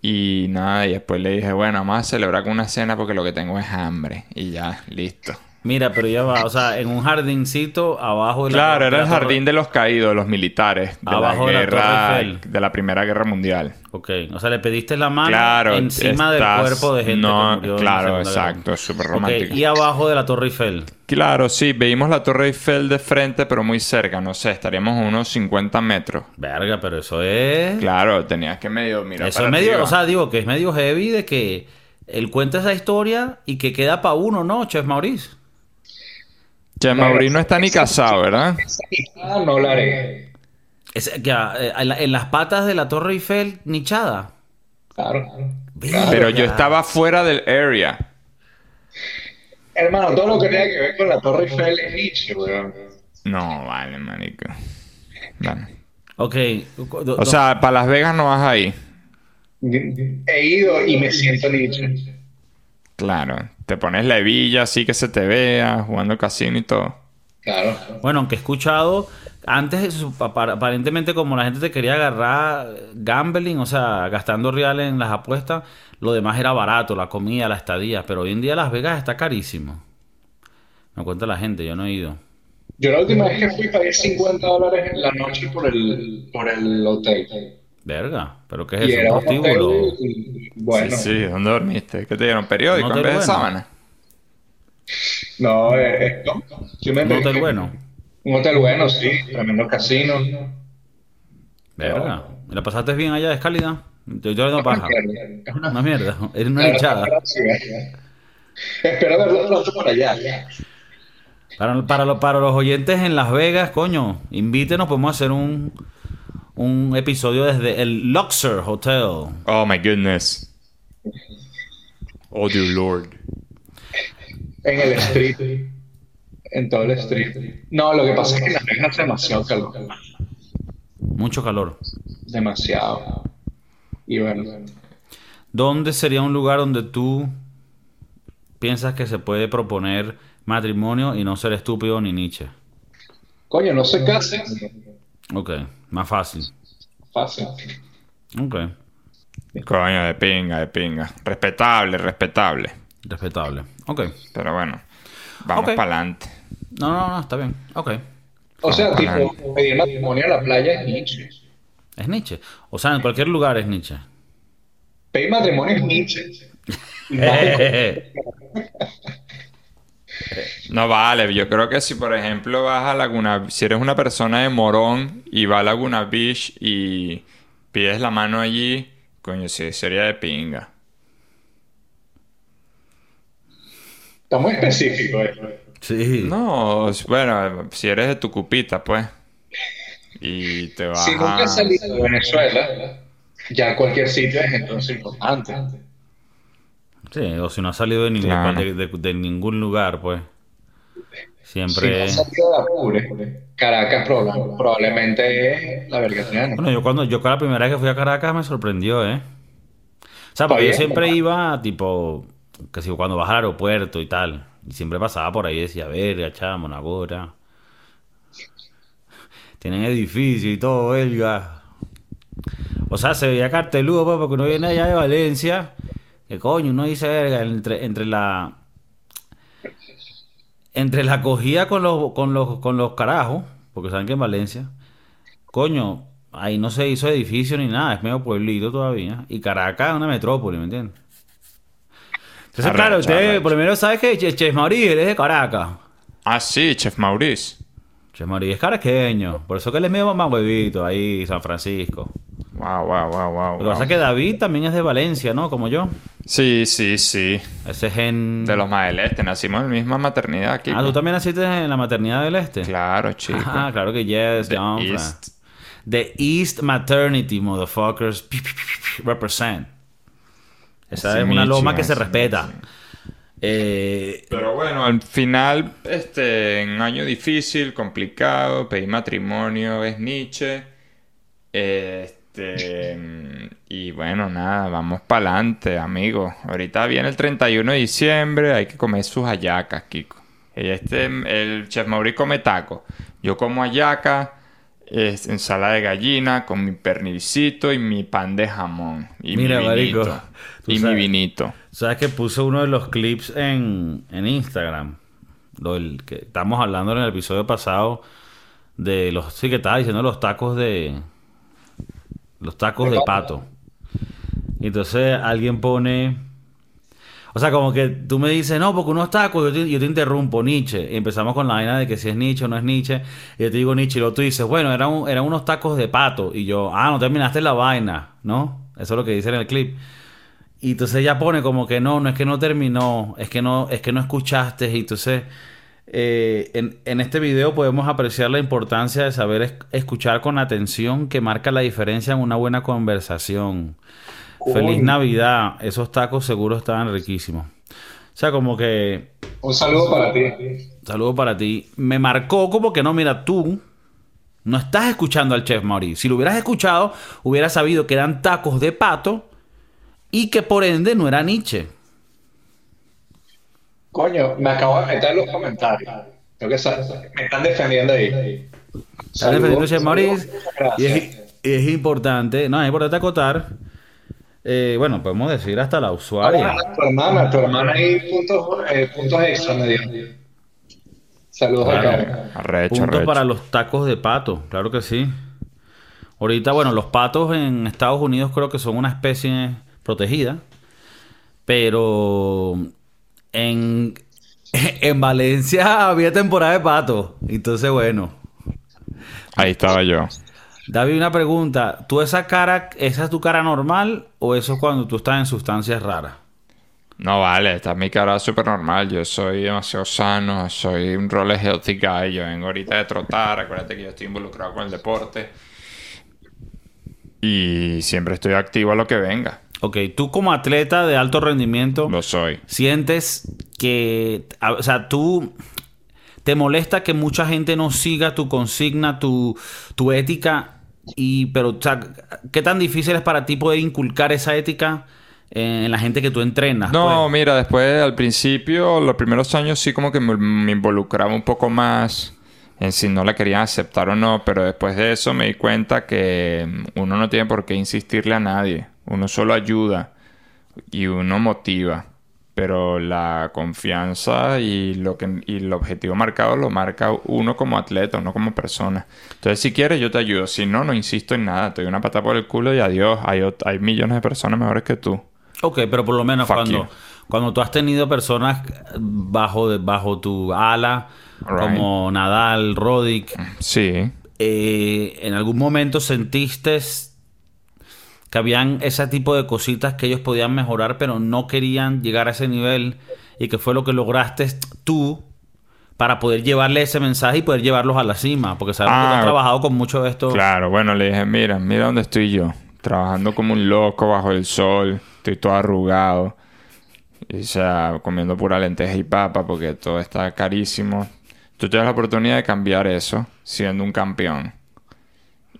Y nada, y después le dije, bueno, vamos a celebrar con una cena porque lo que tengo es hambre. Y ya, listo. Mira, pero ya va, o sea, en un jardincito abajo de la Claro, era de el la torre- jardín de los caídos, los militares, de Abajo de la la Torre guerra, Eiffel. de la Primera Guerra Mundial. Ok, o sea, le pediste la mano Claro, encima del cuerpo de gente no, que murió en la claro, exacto, es súper romántico. y abajo de la Torre Eiffel. Claro, sí, veímos la Torre Eiffel de frente, pero muy cerca, no sé, estaríamos a unos 50 metros. Verga, pero eso es... Claro, tenías que medio mirar eso para es medio, arriba. o sea, digo que es medio heavy de que él cuenta esa historia y que queda para uno, ¿no, Chef Maurice? Che, Mauri no está ni casado, ¿verdad? Ah, no la haré. Es, ya, eh, en, la- en las patas de la Torre Eiffel, nichada. Claro. Pero yo estaba fuera del area. Hermano, todo lo que tenga que ver con la Torre Eiffel es Nietzsche, weón. No, vale, marico. Bueno. Ok. do- O sea, para Las Vegas no vas ahí. He ido y me siento Nietzsche. Claro, te pones la hebilla así que se te vea, jugando casino y todo. Claro. Bueno, aunque he escuchado, antes aparentemente como la gente te quería agarrar gambling, o sea, gastando reales en las apuestas, lo demás era barato, la comida, la estadía, pero hoy en día Las Vegas está carísimo. Me cuenta la gente, yo no he ido. Yo la última vez que fui pagué 50 dólares en la noche por el, por el hotel. Verga, pero ¿qué es Y eso? ¿Un prostíbulo? y, bueno, Sí, sí, ¿dónde dormiste? ¿Qué te dieron? ¿Periódico en vez de sábana? no, es, es no. Yo me Un hotel bueno. Un hotel bueno, sí, tremendo casino. Verga. ¿Y ¿La pasaste bien allá? ¿Es cálida? Yo, yo no paja. Es una Una mierda. Era una hinchada. gracias. Espero verlo pronto por allá. Para, para, lo- para los oyentes en Las Vegas, coño, invítenos, podemos hacer un, un episodio desde el Luxor Hotel. Oh my goodness. Oh dear lord. En el street. En todo el street. No, lo que pasa es que en Las Vegas hace demasiado calor. Mucho calor. Demasiado. Y bueno, ¿Dónde sería un lugar donde tú piensas que se puede proponer matrimonio y no ser estúpido ni Nietzsche? coño, no se casen. Ok, más fácil. Fácil. Ok, Coño, de pinga, de pinga. Respetable, respetable. respetable. Ok. Pero bueno, vamos para adelante. No, no, no, está bien. Ok. O sea, tipo, pedir matrimonio en la playa es Nietzsche. Es Nietzsche. O sea, en cualquier lugar es Nietzsche. Pedir matrimonio es Nietzsche. No vale, yo creo que si por ejemplo vas a Laguna, si eres una persona de Morón y va a Laguna Beach y pides la mano allí, coño, sí, sería de pinga. Está muy específico esto. sí. No, bueno, si eres de Tucupita, pues. Y te vas Si nunca has salido de Venezuela, ya cualquier sitio es entonces importante. Sí, o si no ha salido de, ni- Claro. de, de- de ningún lugar, pues. Si no Siempre. has salido de Apure, Caracas proba- probablemente es la vergatiana. Bueno, yo cuando yo la primera vez que fui a Caracas me sorprendió, ¿eh? O sea, porque yo siempre iba, tipo, que si cuando vas al aeropuerto y tal. Y siempre pasaba por ahí y decía, verga, chamo, Nagora. Tienen edificio y todo, verga. O sea, se veía carteludo, pues, porque uno viene allá de Valencia. Que coño, uno dice, verga, entre, entre la. Entre la cogida con los, con los, con los carajos, porque saben que en Valencia, coño, ahí no se hizo edificio ni nada, es medio pueblito todavía. Y Caracas es una metrópoli, ¿me entiendes? Entonces, claro, usted arrecho. por lo menos sabe que Che, Che Mauriz, él es de Caracas. Ah, sí, Chef Maurice. Che Mauriz es caraqueño, por eso que él es medio mamá huevito ahí, San Francisco. Wow, wow, wow, wow. Lo que pasa es que David también es de Valencia, ¿no? Como yo. Sí, sí, sí. Ese gen... De los más del este. Nacimos en la misma maternidad aquí. Ah, ¿tú también naciste en la maternidad del este? Claro, chico. Ah, claro que yes. The East. The East Maternity, motherfuckers. Represent. Esa Sí, es una loma que se respeta. Eh, Pero bueno, al final, este, en un año difícil, complicado, pedí matrimonio, es Nietzsche. Este, y bueno, nada, vamos para adelante, amigos. Ahorita viene el 31 de diciembre, hay que comer sus hallacas, Kiko. Este, el chef Mauri come taco. Yo como hallaca, es ensalada de gallina con mi pernilcito y mi pan de jamón. Y Mira, mi marico, vinito. Y mi vinito. ¿Sabes que puso uno de los clips en, en Instagram? Lo del que estamos hablando en el episodio pasado de los... Sí, que estaba diciendo los tacos de... Los tacos de pato. Y entonces alguien pone... O sea, como que tú me dices, no, porque unos tacos, yo te, yo te interrumpo, Nietzsche. Y empezamos con la vaina de que si es Nietzsche o no es Nietzsche. Y yo te digo Nietzsche, y luego tú dices, bueno, eran, un- eran unos tacos de pato. Y yo, ah, no terminaste la vaina, ¿no? Eso es lo que dice en el clip. Y entonces ella pone como que no, no es que no terminó, es que no, es que no escuchaste. Y entonces eh, en, en este video podemos apreciar la importancia de saber es- escuchar con atención que marca la diferencia en una buena conversación. Feliz. Navidad, esos tacos seguro estaban riquísimos. O sea, como que, Un saludo para ti. saludo para ti, me marcó como que no, mira, tú no estás escuchando al chef Maurice. Si lo hubieras escuchado, hubieras sabido que eran tacos de pato y que por ende no era Nietzsche. Coño, me acabo de meter en los comentarios. Creo que me están defendiendo ahí. Está defendiendo a Chef Maurice. Gracias. Y es, y es importante, no, es importante acotar. eh, bueno, podemos decir hasta la usuaria. Ah, tu hermana, tu hermana ahí puntos, eh, puntos extra me dio. Saludos Claro. a Karen. Arrecho, Punto arrecho. para los tacos de pato, claro que sí. Ahorita, bueno, los patos en Estados Unidos creo que son una especie protegida, pero en, en Valencia había temporada de pato. Entonces, bueno. Ahí estaba yo. David, una pregunta. ¿Tú esa cara, esa es tu cara normal o eso es cuando tú estás en sustancias raras? No vale, esta es mi cara súper normal. Yo soy demasiado sano, soy un role healthy guy. Yo vengo ahorita de trotar. Acuérdate que yo estoy involucrado con el deporte. Y siempre estoy activo a lo que venga. Ok, tú como atleta de alto rendimiento, Lo soy. sientes que, o sea, tú te molesta que mucha gente no siga tu consigna, tu, tu ética, y, pero, o sea, ¿qué tan difícil es para ti poder inculcar esa ética en la gente que tú entrenas? No, pues? mira, después al principio, los primeros años sí como que me, me involucraba un poco más en si no la querían aceptar o no, pero después de eso me di cuenta que uno no tiene por qué insistirle a nadie, uno solo ayuda y uno motiva, pero la confianza y lo que y el objetivo marcado lo marca uno como atleta, uno como persona. Entonces si quieres yo te ayudo, si no no insisto en nada, te doy una patada por el culo y adiós, hay, hay millones de personas mejores que tú. Ok, pero por lo menos Fuck cuando, you. cuando tú has tenido personas bajo, de- bajo tu ala, como Nadal, Roddick, Sí. eh, ¿en algún momento sentiste que habían ese tipo de cositas que ellos podían mejorar, pero no querían llegar a ese nivel? Y que fue lo que lograste tú para poder llevarle ese mensaje y poder llevarlos a la cima. Porque sabemos que tú Ah, has trabajado con mucho de esto. Claro, bueno, le dije, mira, mira dónde estoy yo. Trabajando como un loco bajo el sol. Estoy todo arrugado. Y, o sea, comiendo pura lenteja y papa porque todo está carísimo. Tú tienes la oportunidad de cambiar eso siendo un campeón.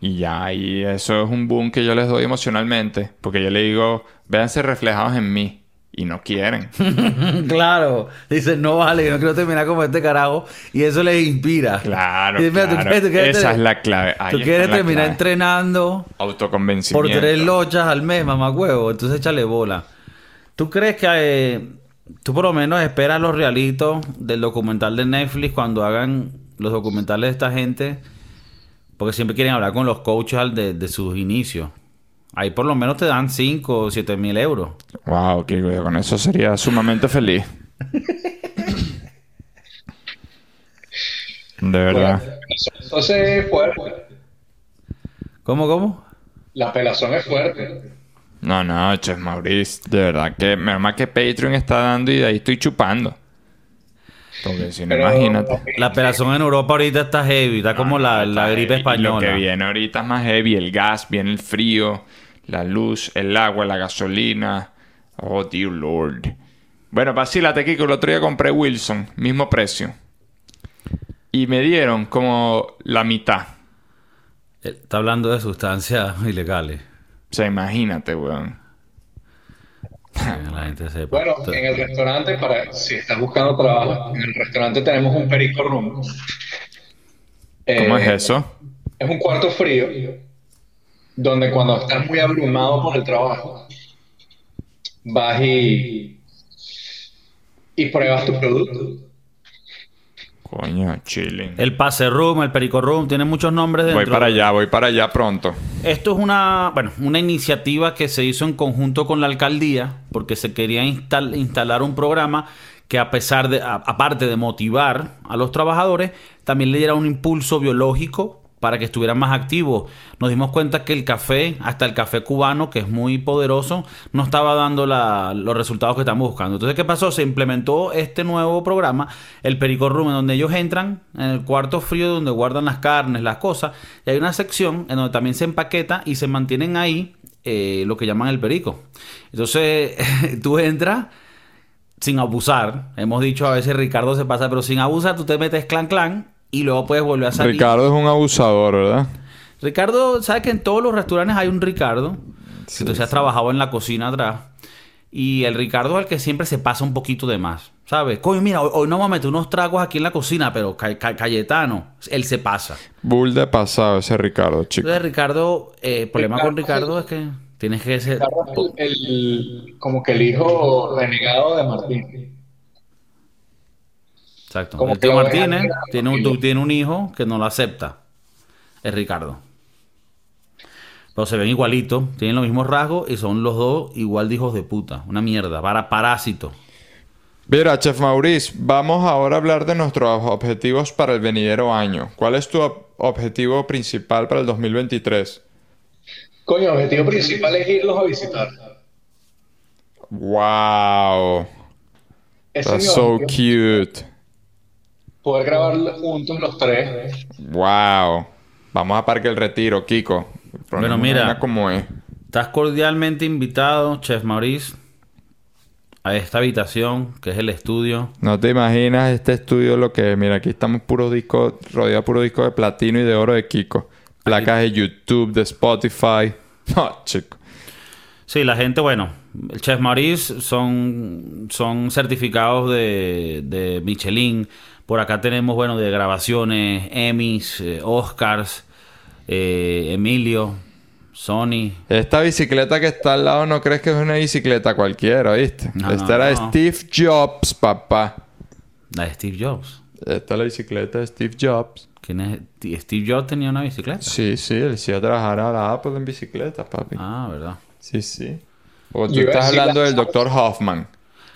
Y ya, y eso es un boom que yo les doy emocionalmente. Porque yo le digo, véanse reflejados en mí. Y no quieren. claro. Dicen, no vale, yo no quiero terminar como este carajo. Y eso les inspira. Claro, Y mira, tú claro. quieres- tú quieres Esa es la clave. Ahí Tú quieres terminar clave. entrenando por Autoconvencimiento. tres lochas al mes, mamá huevo. Entonces échale bola. ¿Tú crees que eh, tú por lo menos esperas los realitos del documental de Netflix cuando hagan los documentales de esta gente? Porque siempre quieren hablar con los coaches al de, de sus inicios. Ahí por lo menos te dan 5 o 7 mil euros. Wow, yo con eso sería sumamente feliz. De verdad. Entonces, pues, ¿Cómo, cómo? La pelazón es fuerte. No, no, Chef Maurice, de verdad que menos mal que Patreon está dando y de ahí estoy chupando. Porque si no, Pero- imagínate. La pelazón en Europa ahorita está heavy, está como la, la gripe Y Lo que española. viene ahorita es más heavy, el gas, viene el frío, la luz, el agua, la gasolina. Oh, dear lord. Bueno, vacílate, Kiko, el otro día compré Wilson, mismo precio. Y me dieron como la mitad. Eh, Está hablando de sustancias ilegales. O sea, imagínate, weón. La gente. Bueno, en el restaurante, para si estás buscando trabajo, en el restaurante tenemos un perico room. ¿Cómo Eh, es eso? Es un cuarto frío, donde cuando estás muy abrumado por el trabajo, vas y, y pruebas tu producto. Coño, chilling. El pase room, el perico room, tiene muchos nombres dentro. Voy para allá, voy para allá pronto. Esto es una, bueno, una iniciativa que se hizo en conjunto con la alcaldía porque se quería instal- instalar un programa que a pesar de, a- aparte de motivar a los trabajadores, también le diera un impulso biológico para que estuvieran más activos. Nos dimos cuenta que el café, hasta el café cubano, que es muy poderoso, no estaba dando los resultados que estamos buscando. Entonces, ¿qué pasó? Se implementó este nuevo programa, el Perico Room, en donde ellos entran en el cuarto frío donde guardan las carnes, las cosas, y hay una sección en donde también se empaqueta y se mantienen ahí eh, lo que llaman el perico. Entonces, tú entras sin abusar. Hemos dicho a veces Ricardo se pasa, pero sin abusar, tú te metes clan clan y luego puedes volver a salir. Ricardo es un abusador, ¿verdad? Ricardo, ¿sabes que en todos los restaurantes hay un Ricardo? Sí, Si tú se has trabajado en la cocina atrás. Y el Ricardo es el que siempre se pasa un poquito de más. ¿Sabes? Coño, mira, hoy, hoy no vamos a meter unos tragos aquí en la cocina, pero Ca- Ca- Cayetano, él se pasa. Bull de pasado ese Ricardo, chico. Entonces, Ricardo, eh, el problema con Ricardo es que tienes que ser. Carlos es el, el- como que el hijo renegado de Martín. Exacto. como el tío Martínez tiene un, tiene un hijo que no lo acepta. Es Ricardo. Pero se ven igualitos, tienen los mismos rasgos y son los dos igual de hijos de puta. Una mierda, para parásito. Mira, Chef Maurice, vamos ahora a hablar de nuestros objetivos para el venidero año. ¿Cuál es tu ob- objetivo principal para el 2023? Coño, el objetivo principal es irlos a visitar. ¡Wow! Ese That's so cute. Poder grabar juntos los tres. ¡Wow! Vamos a Parque El Retiro, Kiko. Una mira. como es. Estás cordialmente invitado, Chef Maurice, a esta habitación que es el estudio. No te imaginas este estudio lo que es. Mira, aquí estamos puro disco, rodeado de puro disco de platino y de oro de Kiko. Placas de YouTube, de Spotify. No, chico. Sí, la gente, bueno, el Chef Maurice son, son certificados de, de Michelin. Por acá tenemos, bueno, de grabaciones, Emmys, eh, Oscars, eh, Emilio, Sony. Esta bicicleta que está al lado no crees que es una bicicleta cualquiera, ¿viste? No, Esta no, era de no. Steve Jobs, papá. La de Steve Jobs. Esta es la bicicleta de Steve Jobs. ¿Quién es? Steve Jobs tenía una bicicleta. Sí, sí, él sí a trabajar a la Apple en bicicleta, papi. Ah, ¿verdad? Sí, sí. O tú Yo estás hablando la- del Dr. Hoffman.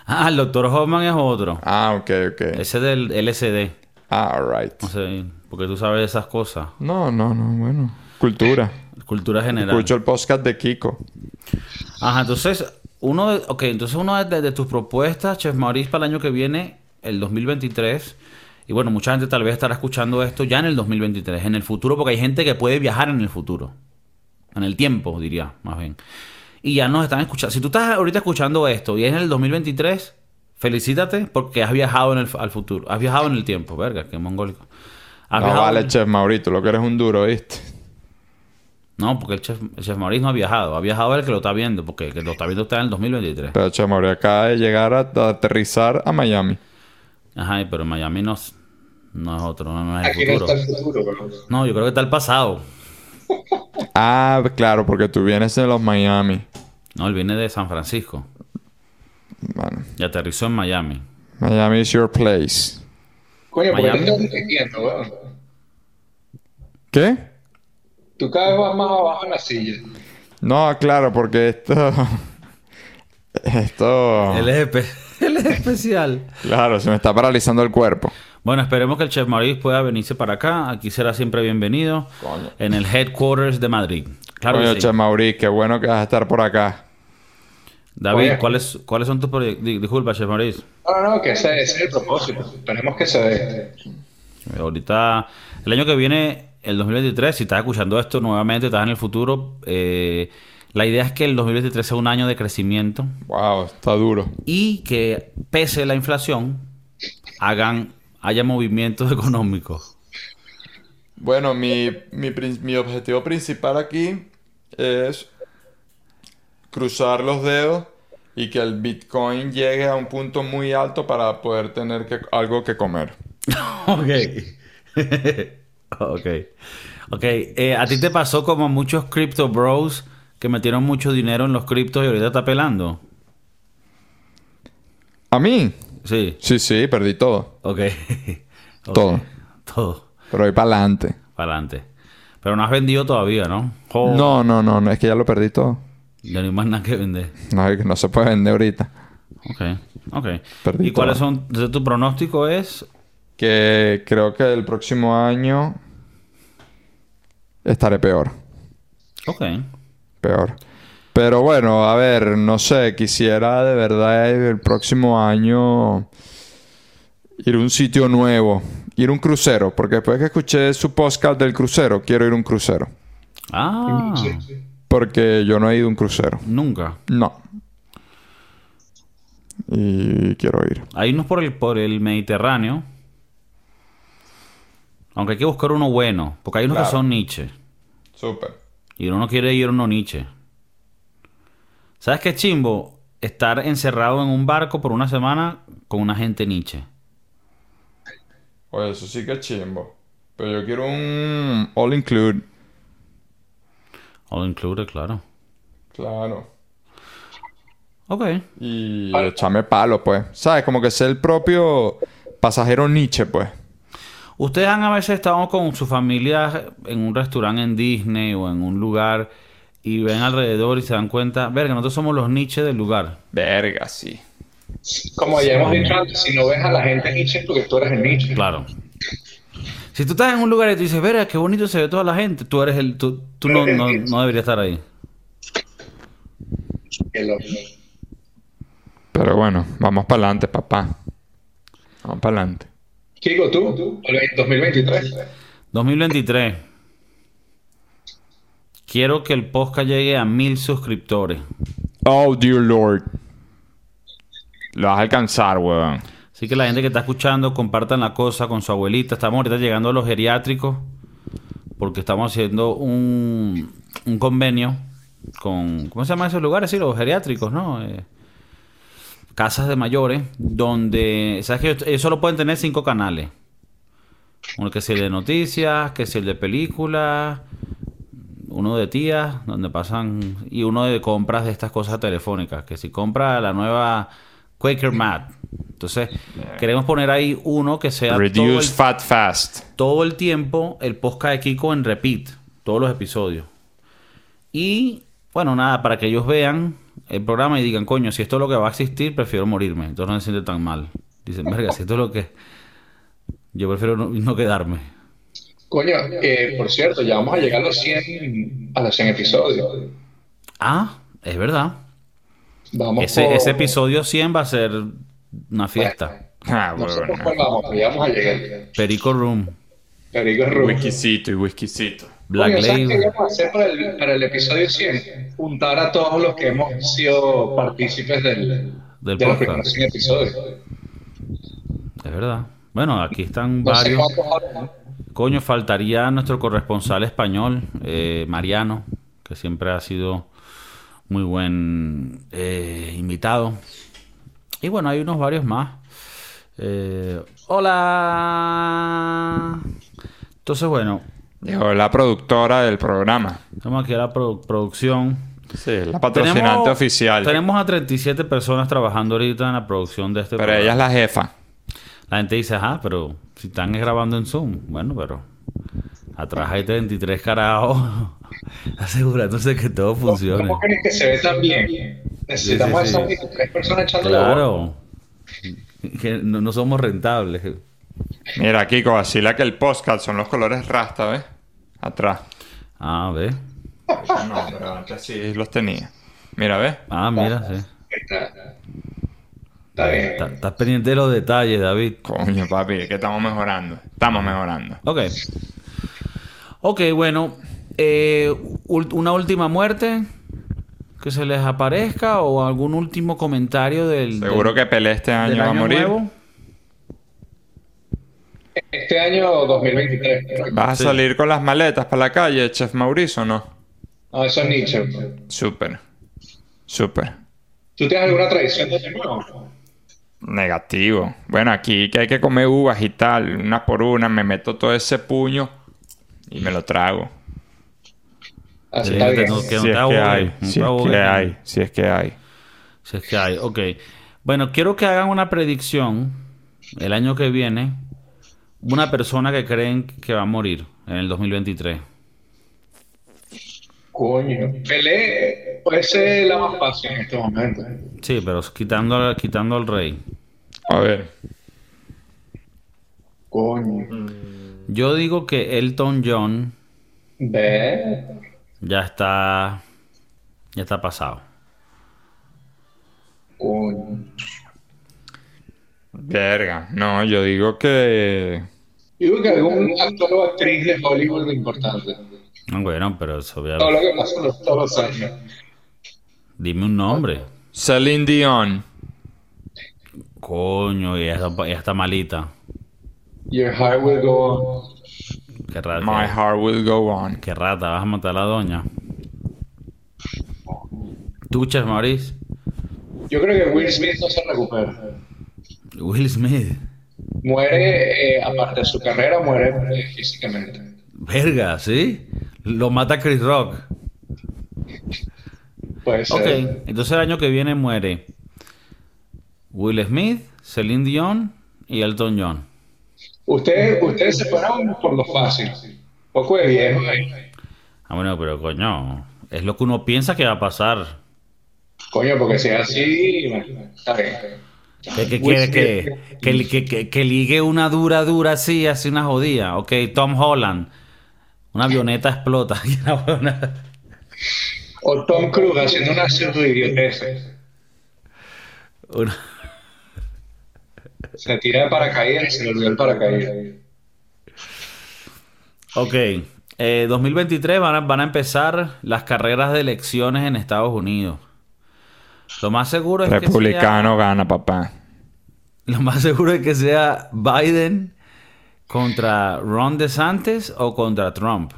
Ah, el Dr. Hoffman es otro. Ah, ok, ok. Ese del LSD. Ah, alright. No sé, porque tú sabes esas cosas. No, no, no, bueno. Cultura. Cultura general. Escucho el podcast de Kiko. Ajá, entonces, uno de, ok, entonces uno de, de tus propuestas, Chef Maurice, para el año que viene, el 2023, y bueno, mucha gente tal vez estará escuchando esto ya en el 2023, en el futuro, porque hay gente que puede viajar en el futuro, en el tiempo, diría, más bien. Y ya nos están escuchando. Si tú estás ahorita escuchando esto y es en el 2023, felicítate porque has viajado en el, al futuro, has viajado en el tiempo, verga, que mongólico. Has No viajado vale, en- Chef Maurito, lo que eres un duro, ¿viste? No, porque el chef, el chef Maurice no ha viajado, ha viajado el que lo está viendo, porque el que lo está viendo está en el 2023. Pero Chef Maurito acaba de llegar a, a aterrizar a Miami. Ajá, pero Miami no, es- no es otro, no, no es el futuro. está el futuro. No, yo creo que está el pasado. Ah, claro, porque tú vienes de los Miami. No, él viene de San Francisco Bueno, y aterrizó en Miami. Miami is your place. Coño, porque Miami. te weón. ¿Qué? Tú cada vez vas más abajo en la silla. No, claro, porque esto... Esto... Él, es espe- él es especial. Claro, se me está paralizando el cuerpo. Bueno, esperemos que el Chef Maurice pueda venirse para acá. Aquí será siempre bienvenido. Coño. En el headquarters de Madrid. Claro que Coño, sí. Che Maurice, qué bueno que vas a estar por acá. David, Oye. ¿cuáles, ¿cuáles son tus proyectos? Disculpa, Chef Maurice. No, no, que ese, ese es el propósito. Tenemos que ceder. Ahorita, el año que viene, el 2023, si estás escuchando esto nuevamente, estás en el futuro, eh, la idea es que el 2023 sea un año de crecimiento Wow, está duro. y que, pese a la inflación, hagan, haya movimientos económicos. Bueno, mi, mi, objetivo principal aquí es cruzar los dedos y que el Bitcoin llegue a un punto muy alto para poder tener que, algo que comer. Ok. ok. Ok. eh, ¿A ti te pasó como muchos crypto bros que metieron mucho dinero en los criptos y ahorita está pelando? ¿A mí? Sí. Sí, sí, perdí todo. Ok. Todo. Todo. Pero voy para adelante. Para adelante. Pero no has vendido todavía, ¿no? No, no, no, no, es que ya lo perdí todo. Ya no hay más nada que vender. No, no se puede vender ahorita. Ok. Ok. Perdí ¿Y cuáles todo. son? entonces, tu pronóstico es? Que creo que el próximo año estaré peor. Ok. Peor. Pero bueno, a ver, no sé, quisiera de verdad el próximo año ir a un sitio nuevo, ir a un crucero, porque después que escuché su podcast del crucero, quiero ir a un crucero. Ah. Porque yo no he ido a un crucero. Nunca. No. Y quiero ir. Hay unos por el, por el Mediterráneo. Aunque hay que buscar uno bueno. Porque hay unos que son niche. Súper. Y uno no quiere ir a uno niche. ¿Sabes qué chimbo? Estar encerrado en un barco por una semana con una gente niche. Oye, eso sí que es chimbo. Pero yo quiero un all include. All included, claro. Claro. Ok. Y echarme palo, pues. ¿Sabes? Como que ser el propio pasajero Nietzsche, pues. Ustedes han a veces estado con su familia en un restaurante en Disney o en un lugar y ven alrededor y se dan cuenta, verga, nosotros somos los niches del lugar. Verga, sí. Como ya hemos dicho antes, si no ves a la gente Nietzsche, es porque tú eres el Nietzsche. Claro. Si tú estás en un lugar y tú dices, verga, qué bonito se ve toda la gente, tú eres el, tú, tú no, no, no deberías estar ahí. Pero bueno, vamos para adelante, papá. Vamos para adelante. Kiko, ¿tú? El 2023. 2023. Quiero que el podcast llegue a mil suscriptores. Oh, dear Lord. Lo vas a alcanzar, weón. Así que la gente que está escuchando, compartan la cosa con su abuelita. Estamos ahorita llegando a los geriátricos porque estamos haciendo un, un convenio con... ¿Cómo se llaman esos lugares? Sí, los geriátricos, ¿no? Eh, casas de mayores donde... ¿Sabes que ellos- solo pueden tener cinco canales? Uno que es el de noticias, que es el de películas, uno de tías, donde pasan... Y uno de compras de estas cosas telefónicas. Que si compra la nueva Quaker Mat. Entonces, queremos poner ahí uno que sea todo el, Reduce fat fast. todo el tiempo el podcast de Kiko en repeat. Todos los episodios. Y, bueno, nada, para que ellos vean el programa y digan, coño, si esto es lo que va a existir, prefiero morirme. Entonces no se siente tan mal. Dicen, verga, si esto es lo que... Yo prefiero no, no quedarme. Coño, eh, por cierto, ya vamos a llegar a los 100, a los 100 episodios. Ah, es verdad. Vamos Ese, por- ese episodio 100 va a ser una fiesta. Ah, No sé por vamos, pero ya vamos a llegar. Perico Room, Perico Rubio. Whiskycito y whiskycito. Black Coño, ¿sabes qué vamos a hacer para el, para el episodio 100? Juntar a todos los que hemos sido partícipes del, Del de los podcast. primeros 100 episodios. Es verdad. Bueno, aquí están No sé varios. ¿no? Coño, faltaría nuestro corresponsal español, eh, Mariano, que siempre ha sido muy buen eh, invitado. Y bueno, hay unos varios más. Eh, hola. Entonces, bueno, Llegó la productora del programa. estamos aquí a la produ- producción. Sí, la patrocinante Tenemos- oficial. Tenemos a 37 personas trabajando ahorita en la producción de este Pero programa. ella es la jefa. La gente dice, ajá, pero si están grabando en Zoom, bueno, pero atrás hay 33 carajos asegurándose que todo funcione. ¿Cómo crees que se ve tan bien? Necesitamos Sí, sí, sí. esas 23 personas echando la. Claro, que no, no somos rentables. Mira, Kiko, vacila que el podcast son los colores rasta, ¿ves? Atrás. Ah, ve. Eso no, pero antes sí los tenía. Mira, ¿ves? Ah, mira, sí. Está, está bien. Está- Estás pendiente de los detalles, David. Coño, papi, es que estamos mejorando. Estamos mejorando. Ok. Ok, bueno. eh, una última muerte que se les aparezca o algún último comentario del. Seguro del- que Pelé este año va a morir. nuevo? Este año 2023. ¿Vas a Sí. salir con las maletas para la calle, Chef Mauricio, o no? No, eso es Nietzsche. Súper. Súper. ¿Tú tienes alguna tradición de año nuevo? Negativo. Bueno, aquí que hay que comer uvas y tal, una por una, me meto todo ese puño y me lo trago. Así Sí, está que bien. no- que no si te es que hay, si es que hay, si es que hay. Si es que hay, ok. Bueno, quiero que hagan una predicción el año que viene. Una persona que creen que va a morir en el 2023. Coño. Pelé puede ser la más fácil en este momento. Sí, pero quitando, quitando al rey. A ver. Coño. Yo digo que Elton John Ve. ya está. Ya está pasado. Coño. Verga. No, yo digo que. Yo digo que algún actor o actriz de Hollywood importante. Bueno, pero eso ya- Todo lo que pasa los- todos los años. Dime un nombre. Celine Dion. Coño, y ella está, ella está malita. Your heart will go on. Qué rata. My heart will go on. Qué rata, vas a matar a la doña. ¿Tú, Chef Maurice? Yo creo que Will Smith no se recupera. Will Smith. Muere, eh, aparte de su carrera, muere eh, físicamente. Verga, ¿sí? Lo mata Chris Rock. Puede ser. Ok, entonces el año que viene muere Will Smith, Celine Dion y Elton John. Ustedes, ustedes se fueron por lo fácil. Poco de viejo ahí. Ah, bueno, pero coño, es lo que uno piensa que va a pasar. Coño, porque si es así, bueno, está bien. ¿Qué, quiere? Que, que, que- que ligue una dura, dura así, así una jodida. Ok, Tom Holland. Una avioneta explota. Y la buena- O Tom Cruise haciendo una idiotez. una- Se tira de paracaídas y se le olvidó el paracaídas. Ok, eh, 2023 van a, van a empezar las carreras de elecciones en Estados Unidos. Lo más seguro es que Republicano gana, papá. lo más seguro es que sea Biden contra Ron DeSantis o contra Trump.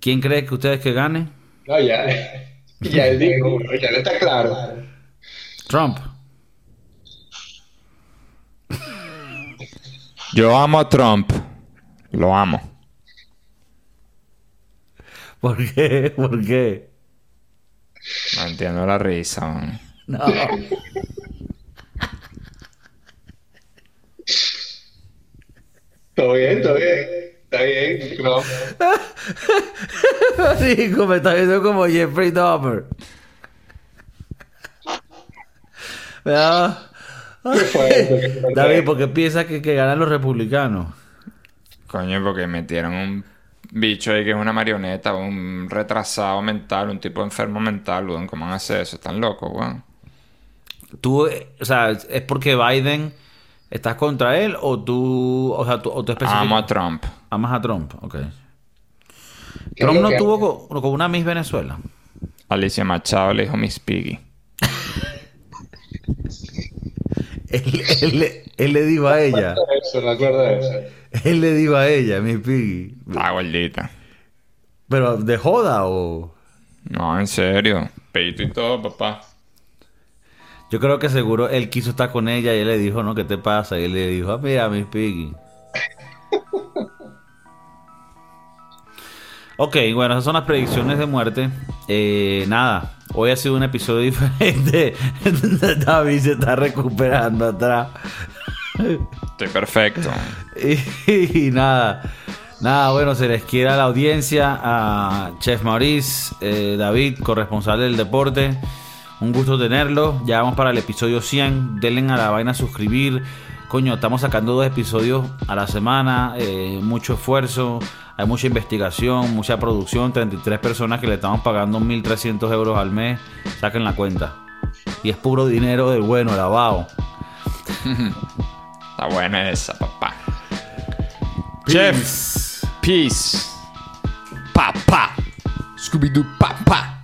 ¿Quién cree que ustedes que gane? No, ya, ya él dijo, ya le está claro. Trump. Yo amo a Trump. Lo amo. ¿Por qué? ¿Por qué? No entiendo la risa. man. No. Todo bien, todo bien. Está bien, no. Marico, me está viendo como Jeffrey Dahmer. ¿Verdad? ¿Qué fue? ¿Qué fue? David, ¿por qué piensas que, que ganan los republicanos? Coño, porque metieron un bicho ahí que es una marioneta, un retrasado mental, un tipo enfermo mental, weón. ¿Cómo van a hacer eso? Están locos, weón. Tú, eh, o sea, ¿es porque Biden estás contra él o tú, o sea, tú, o tú Amo a Trump. amas a Trump? Ok. ¿Qué es Trump no que- tuvo con, con una Miss Venezuela. Alicia Machado le dijo Miss Piggy. Él, él le- él le dijo a ella, Eso, me acuerdo de eso. él le dijo a ella, Miss Piggy. Está gordita. Pero de joda o... No, en serio. Peito y todo, papá. Yo creo que seguro él quiso estar con ella y él le dijo, no, ¿qué te pasa? Y él le dijo, ah, mira, Miss Piggy. ok, bueno, esas son las predicciones de muerte. Eh, nada, hoy ha sido un episodio diferente. David se está recuperando atrás. Estoy perfecto. Y, y nada, nada, bueno, se les quiere a la audiencia, a Chef Maurice, eh, David, corresponsal del deporte. Un gusto tenerlo. Ya vamos para el episodio 100. Denle a la vaina a suscribir. coño, estamos sacando dos episodios a la semana, eh, mucho esfuerzo, hay mucha investigación, mucha producción, 33 personas que le estamos pagando 1.300 euros al mes, saquen la cuenta. Y es puro dinero del bueno, lavado. Está buena esa, papá. Chef, peace. Pa, pa. Scooby-Doo, pa, pa.